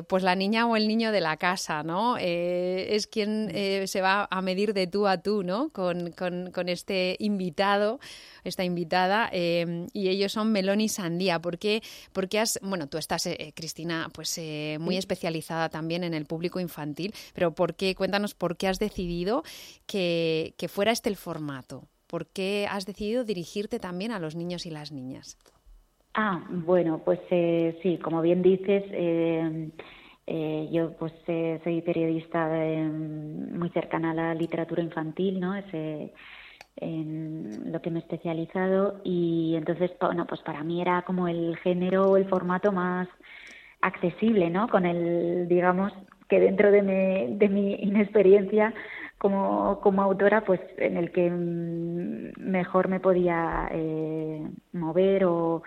pues la niña o el niño de la casa, ¿no? es quien se va a medir de tú a tú, ¿no? Con, con, con este invitado esta invitada, y ellos son melón y sandía. ¿Por qué, porque has, bueno, tú estás, eh, Cristina, pues eh, muy especializada también en el público infantil, pero ¿por qué, cuéntanos por qué has decidido que, que fuera este el formato? ¿Por qué has decidido dirigirte también a los niños y las niñas? Ah, bueno, pues eh, sí, como bien dices, em, yo pues soy periodista muy cercana a la literatura infantil, ¿no? Ese, en lo que me he especializado y entonces, bueno, pues para mí era como el género o el formato más accesible, ¿no? Con el, digamos, que dentro de mi, de mi inexperiencia como, como autora, pues en el que mejor me podía eh, mover o,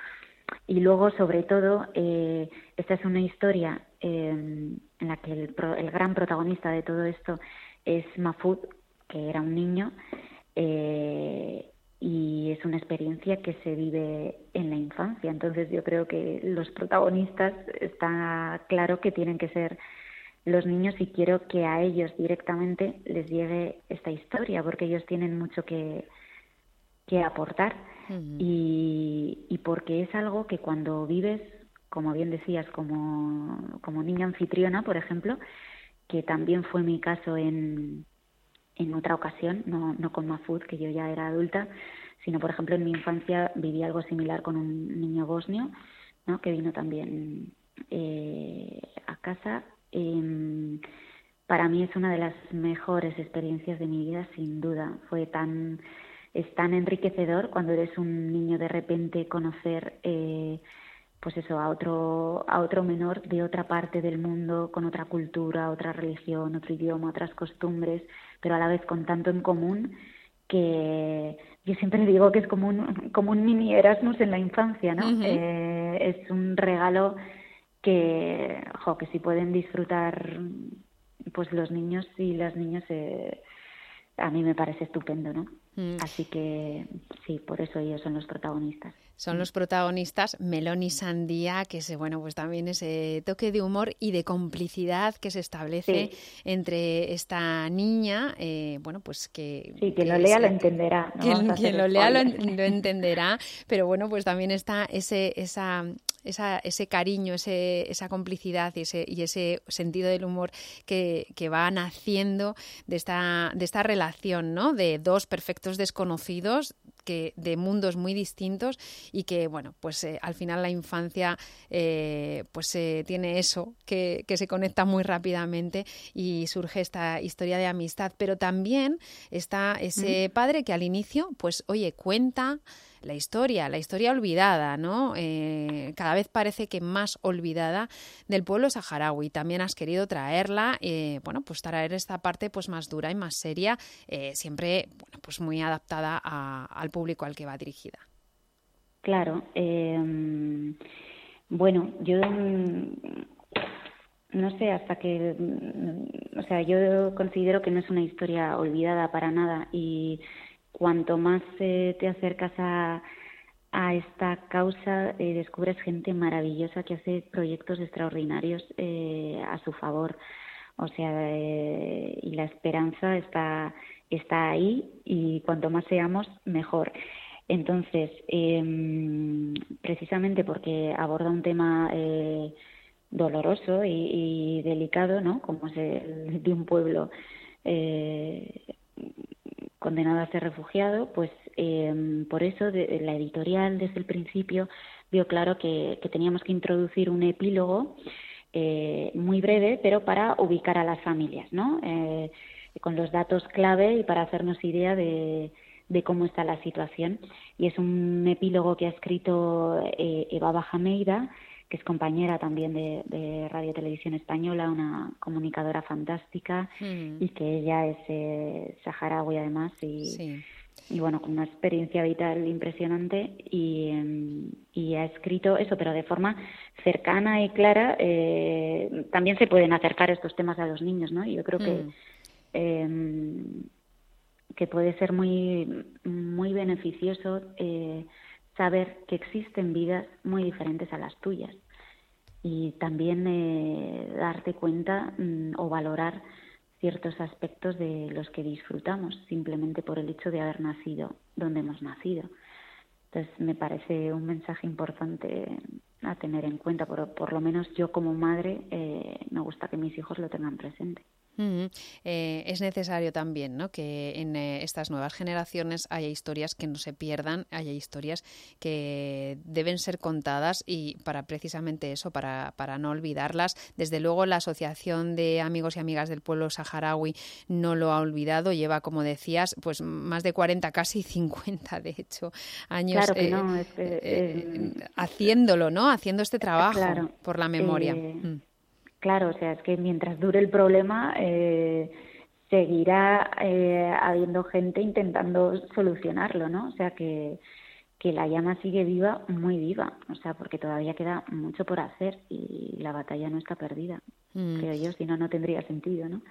y luego, sobre todo, eh, esta es una historia eh, en la que el, el gran protagonista de todo esto es Mafud, que era un niño eh, y es una experiencia que se vive en la infancia. Entonces yo creo que los protagonistas está claro que tienen que ser los niños y quiero que a ellos directamente les llegue esta historia porque ellos tienen mucho que, que aportar y, y porque es algo que cuando vives, como bien decías, como, como niña anfitriona, por ejemplo, que también fue mi caso en, en otra ocasión, no, no con Mafud, que yo ya era adulta, sino, por ejemplo, en mi infancia viví algo similar con un niño bosnio, ¿no? que vino también eh, a casa. Em, para mí es una de las mejores experiencias de mi vida, sin duda. Fue tan es tan enriquecedor cuando eres un niño de repente conocer eh, pues eso a otro a otro menor de otra parte del mundo con otra cultura otra religión otro idioma otras costumbres pero a la vez con tanto en común que yo siempre digo que es como un como un mini Erasmus en la infancia no eh, es un regalo que jo, que si pueden disfrutar pues los niños y las niñas eh, a mí me parece estupendo no mm. así que sí por eso ellos son los protagonistas son los protagonistas Melón y Sandía, que es bueno, pues también ese toque de humor y de complicidad que se establece entre esta niña, eh, bueno, pues que sí, quien lo lea lo entenderá, quien, lo lea lo, entenderá, pero bueno, pues también está ese esa esa, ese cariño, ese, esa complicidad y ese, y ese sentido del humor que, que va naciendo de esta, de esta relación, ¿no? De dos perfectos desconocidos que de mundos muy distintos y que bueno pues eh, al final la infancia eh, pues eh, tiene eso que, que, se conecta muy rápidamente y surge esta historia de amistad. Pero también está ese padre que al inicio pues oye cuenta la historia, la historia olvidada, ¿no? Eh, cada vez parece que más olvidada del pueblo saharaui. También has querido traerla, eh, bueno, pues traer esta parte pues más dura y más seria, eh, siempre, bueno, pues muy adaptada al público al que va dirigida. Claro. Em, bueno, yo mm, no sé hasta que, mm, o sea, yo considero que no es una historia olvidada para nada y cuanto más eh, te acercas a, a esta causa, eh, descubres gente maravillosa que hace proyectos extraordinarios eh, a su favor. O sea, y la esperanza está, está ahí y cuanto más seamos, mejor. Entonces, em, precisamente porque aborda un tema doloroso y, delicado, ¿no? Como es el de un pueblo condenado a ser refugiado, pues em, por eso la editorial desde el principio vio claro que, teníamos que introducir un epílogo eh, muy breve, pero para ubicar a las familias, ¿no? Eh, con los datos clave y para hacernos idea de, cómo está la situación. Y es un epílogo que ha escrito eh, Eva Bajameira, que es compañera también de, Radio Televisión Española, una comunicadora fantástica mm. y que ella es eh, saharaui además y, y bueno, con una experiencia vital impresionante y, em, y, ha escrito eso, pero de forma cercana y clara. Eh, también se pueden acercar estos temas a los niños, ¿no? Y yo creo que mm. em, que puede ser muy muy beneficioso eh, saber que existen vidas muy diferentes a las tuyas y también eh, darte cuenta mm, o valorar ciertos aspectos de los que disfrutamos simplemente por el hecho de haber nacido donde hemos nacido. Entonces me parece un mensaje importante a tener en cuenta, por, por lo menos yo como madre eh, me gusta que mis hijos lo tengan presente. Eh, es necesario también ¿no? que en eh, estas nuevas generaciones haya historias que no se pierdan, haya historias que deben ser contadas y para precisamente eso, para, para no olvidarlas. Desde luego la Asociación de Amigos y Amigas del Pueblo Saharaui no lo ha olvidado, lleva, como decías, pues más de 40, casi 50 de hecho, años eh, haciéndolo, ¿no? Haciendo este trabajo por la memoria. Mm. Claro, o sea, es que mientras dure el problema, eh, seguirá eh, habiendo gente intentando solucionarlo, ¿no? O sea, que, que la llama sigue viva, muy viva, o sea, porque todavía queda mucho por hacer y la batalla no está perdida, mm. creo yo, si no, no tendría sentido, ¿no?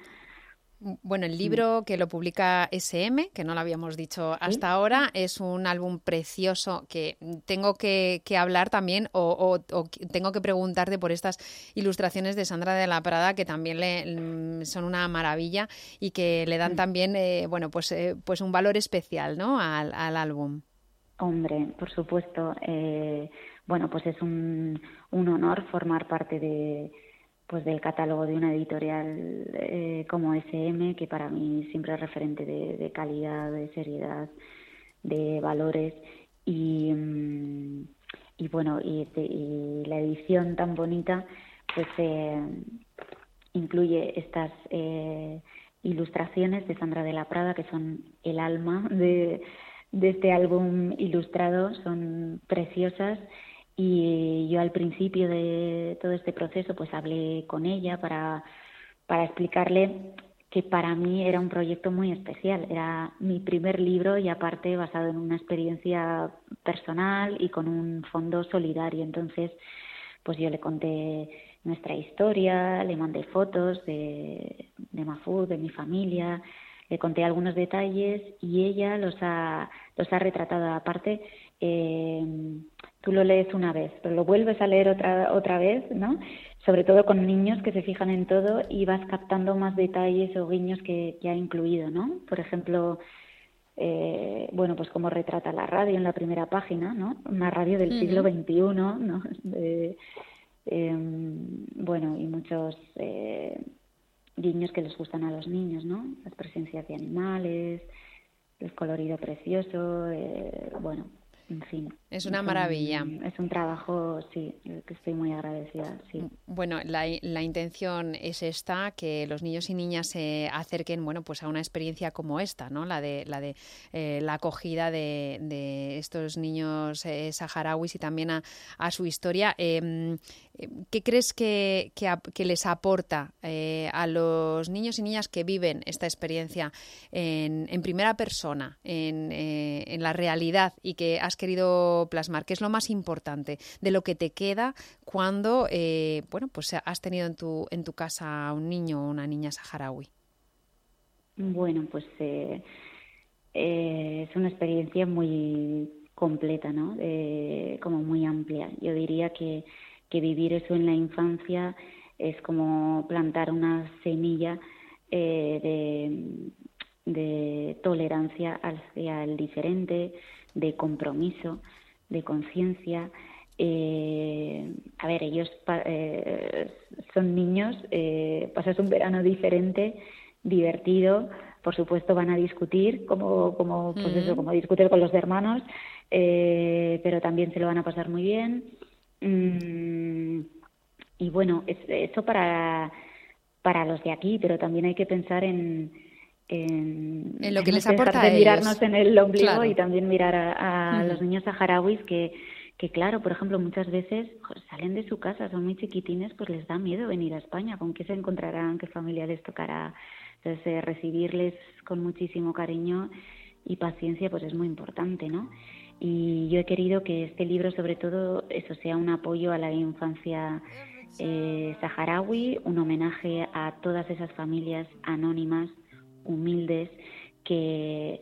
Bueno, el libro que lo publica SM, que no lo habíamos dicho hasta ahora, es un álbum precioso que tengo que, hablar también o, tengo que preguntarte por estas ilustraciones de Sandra de la Prada que también le, mm, son una maravilla y que le dan mm. también, eh, bueno, pues, eh, pues un valor especial, ¿no? Al, álbum. Hombre, por supuesto. Eh, bueno, pues es un, un honor formar parte de pues del catálogo de una editorial eh, como SM, que para mí siempre es referente de, calidad, de seriedad, de valores. Y, mm, y bueno, y, la edición tan bonita pues eh, incluye estas eh, ilustraciones de Sandra de la Prada que son el alma de este álbum ilustrado. Son preciosas y yo al principio de todo este proceso pues hablé con ella para, para explicarle que para mí era un proyecto muy especial. Era mi primer libro y aparte basado en una experiencia personal y con un fondo solidario. Entonces, pues yo le conté nuestra historia, le mandé fotos de, de Mafud, de mi familia, le conté algunos detalles y ella los ha, los ha retratado. Aparte, eh, tú lo lees una vez, pero lo vuelves a leer otra, otra vez, ¿no? Sobre todo con niños que se fijan en todo y vas captando más detalles o guiños que, ha incluido, ¿no? Por ejemplo, eh, bueno, pues cómo retrata la radio en la primera página, ¿no? Una radio del siglo XXI, ¿no? <laughs> Em, bueno, y muchos eh, guiños que les gustan a los niños, ¿no? Las presencias de animales, el colorido precioso, eh, bueno, en fin. Es una maravilla. es un trabajo, sí, que estoy muy agradecida. Sí. Bueno, la, la, intención es esta, que los niños y niñas se acerquen, bueno, pues a una experiencia como esta, ¿no? La de la de eh, la acogida de, de, estos niños eh, saharauis y también a, a su historia. Em, ¿Qué crees que, que, les aporta eh, a los niños y niñas que viven esta experiencia en, en primera persona, en, en la realidad y que has querido plasmar? ¿Qué es lo más importante de lo que te queda cuando eh, bueno, pues has tenido en tu, en tu casa un niño o una niña saharaui? Bueno, pues eh, eh, es una experiencia muy completa, ¿no? como muy amplia. Yo diría que, que vivir eso en la infancia es como plantar una semilla de, de tolerancia hacia el diferente, de compromiso, de conciencia. Eh, a ver, ellos eh, son niños, eh, pasas un verano diferente, divertido, por supuesto van a discutir, como, como, pues eso, como discutir con los hermanos, eh, pero también se lo van a pasar muy bien. Mm, y bueno, es, eso para, para los de aquí, pero también hay que pensar en, en, lo que les aporta de mirarnos en el ombligo y también mirar a, los niños saharauis que, que claro, por ejemplo, muchas veces salen de su casa, son muy chiquitines, pues les da miedo venir a España, con qué se encontrarán, qué familia les tocará. Entonces, eh, recibirles con muchísimo cariño y paciencia, pues es muy importante, ¿no? Y yo he querido que este libro, sobre todo, eso sea un apoyo a la infancia eh, saharaui, un homenaje a todas esas familias anónimas humildes que,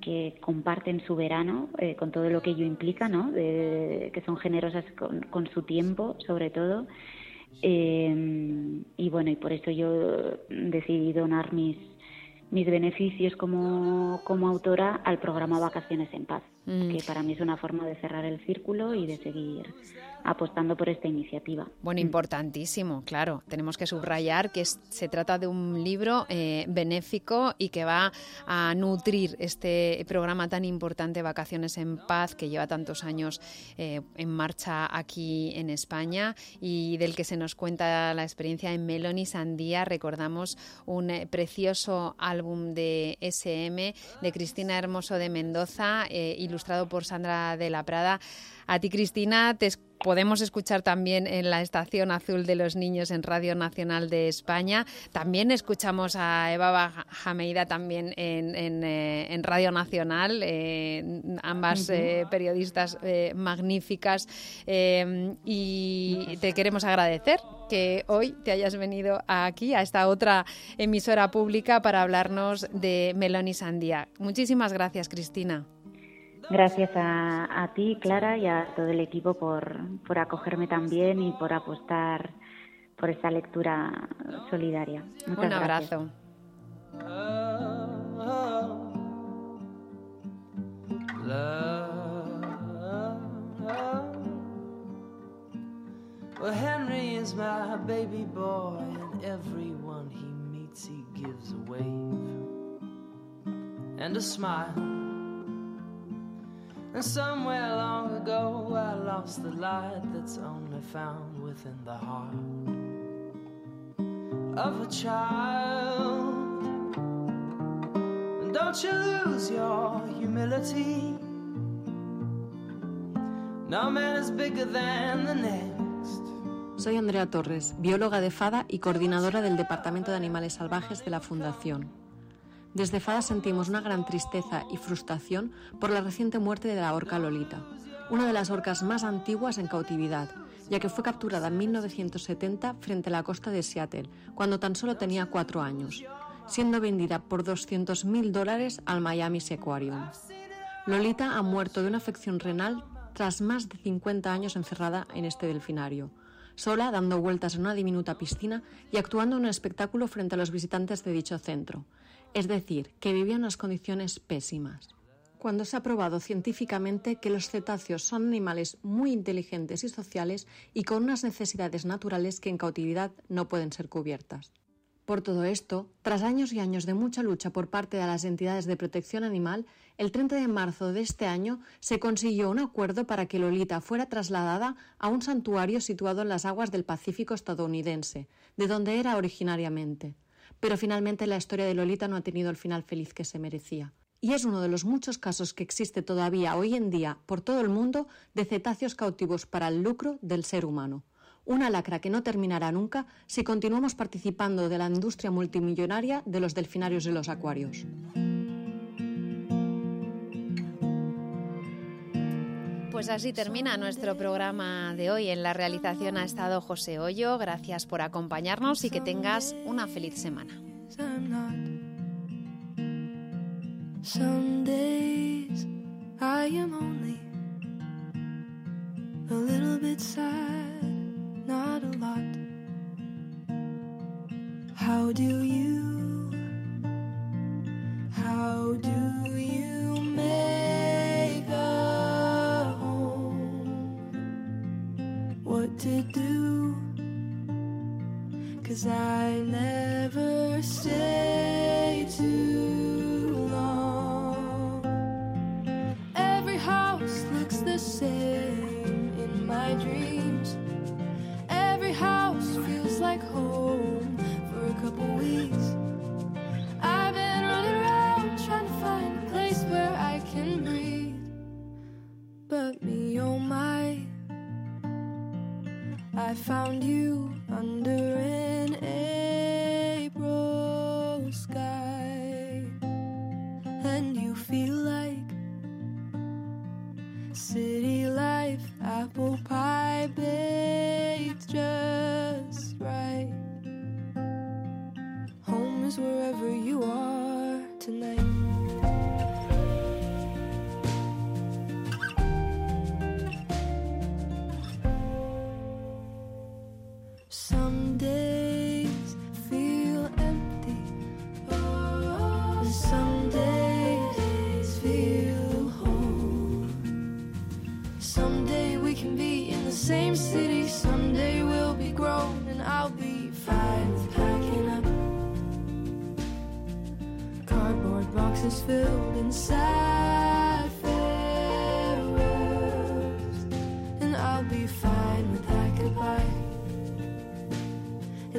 que comparten su verano eh, con todo lo que ello implica, ¿no? que son generosas con, su tiempo, sobre todo. Eh, y bueno, y por eso yo decidí donar mis, mis beneficios como, como autora al programa Vacaciones en Paz, mm. que para mí es una forma de cerrar el círculo y de seguir apostando por esta iniciativa. Bueno, mm. importantísimo, claro. Tenemos que subrayar que se trata de un libro eh, benéfico y que va a nutrir este programa tan importante Vacaciones en Paz, que lleva tantos años eh, en marcha aquí en España y del que se nos cuenta la experiencia en Meloni Sandía. Recordamos un eh, precioso álbum de SM de Cristina Hermoso de Mendoza, ilustrado por Sandra de la Prada. A ti, Cristina, te podemos escuchar también en la Estación Azul de los Niños en Radio Nacional de España. También escuchamos a Eva Jameida también en, eh, Radio Nacional, eh, ambas eh, periodistas magníficas. y te queremos agradecer que hoy te hayas venido aquí, a esta otra emisora pública, para hablarnos de Melón y Sandía. Muchísimas gracias, Cristina. Gracias a, ti, Clara, y a todo el equipo por, por acogerme también y por apostar por esta lectura solidaria. Muchas Un abrazo. Well, And somewhere long ago I lost the light that's only found within the heart of a child. don't you lose your humility. No man is bigger than the. Soy Andrea Torres, bióloga de FADA y coordinadora del Departamento de Animales Salvajes de la Fundación. Desde FADA sentimos una gran tristeza y frustración por la reciente muerte de la orca Lolita, una de las orcas más antiguas en cautividad, ya que fue capturada en 1970 frente a la costa de Seattle, cuando tan solo tenía cuatro años, siendo vendida por 200.000 dólares al Miami Aquarium. Lolita ha muerto de una afección renal tras más de 50 años encerrada en este delfinario, sola dando vueltas en una diminuta piscina y actuando en un espectáculo frente a los visitantes de dicho centro, es decir, que vivía en unas condiciones pésimas. Cuando se ha probado científicamente que los cetáceos son animales muy inteligentes y sociales y con unas necesidades naturales que en cautividad no pueden ser cubiertas. Por todo esto, tras años y años de mucha lucha por parte de las entidades de protección animal, el 30 de marzo de este año se consiguió un acuerdo para que Lolita fuera trasladada a un santuario situado en las aguas del Pacífico estadounidense, de donde era originariamente. Pero finalmente la historia de Lolita no ha tenido el final feliz que se merecía. Y es uno de los muchos casos que existe todavía hoy en día por todo el mundo de cetáceos cautivos para el lucro del ser humano una lacra que no terminará nunca si continuamos participando de la industria multimillonaria de los delfinarios y los acuarios. Pues así termina nuestro programa de hoy. En la realización ha estado José Hoyo. Gracias por acompañarnos y que tengas una feliz semana. desire.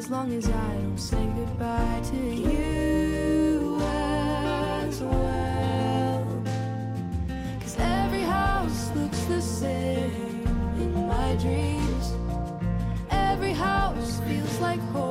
As long as I don't say goodbye to you as well. Cause every house looks the same in my dreams. Every house feels like home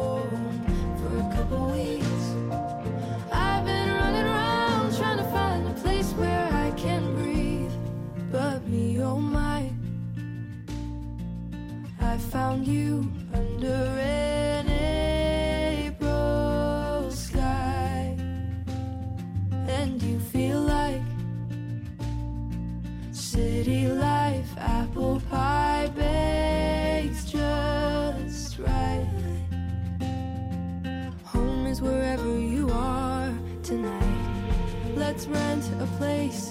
place,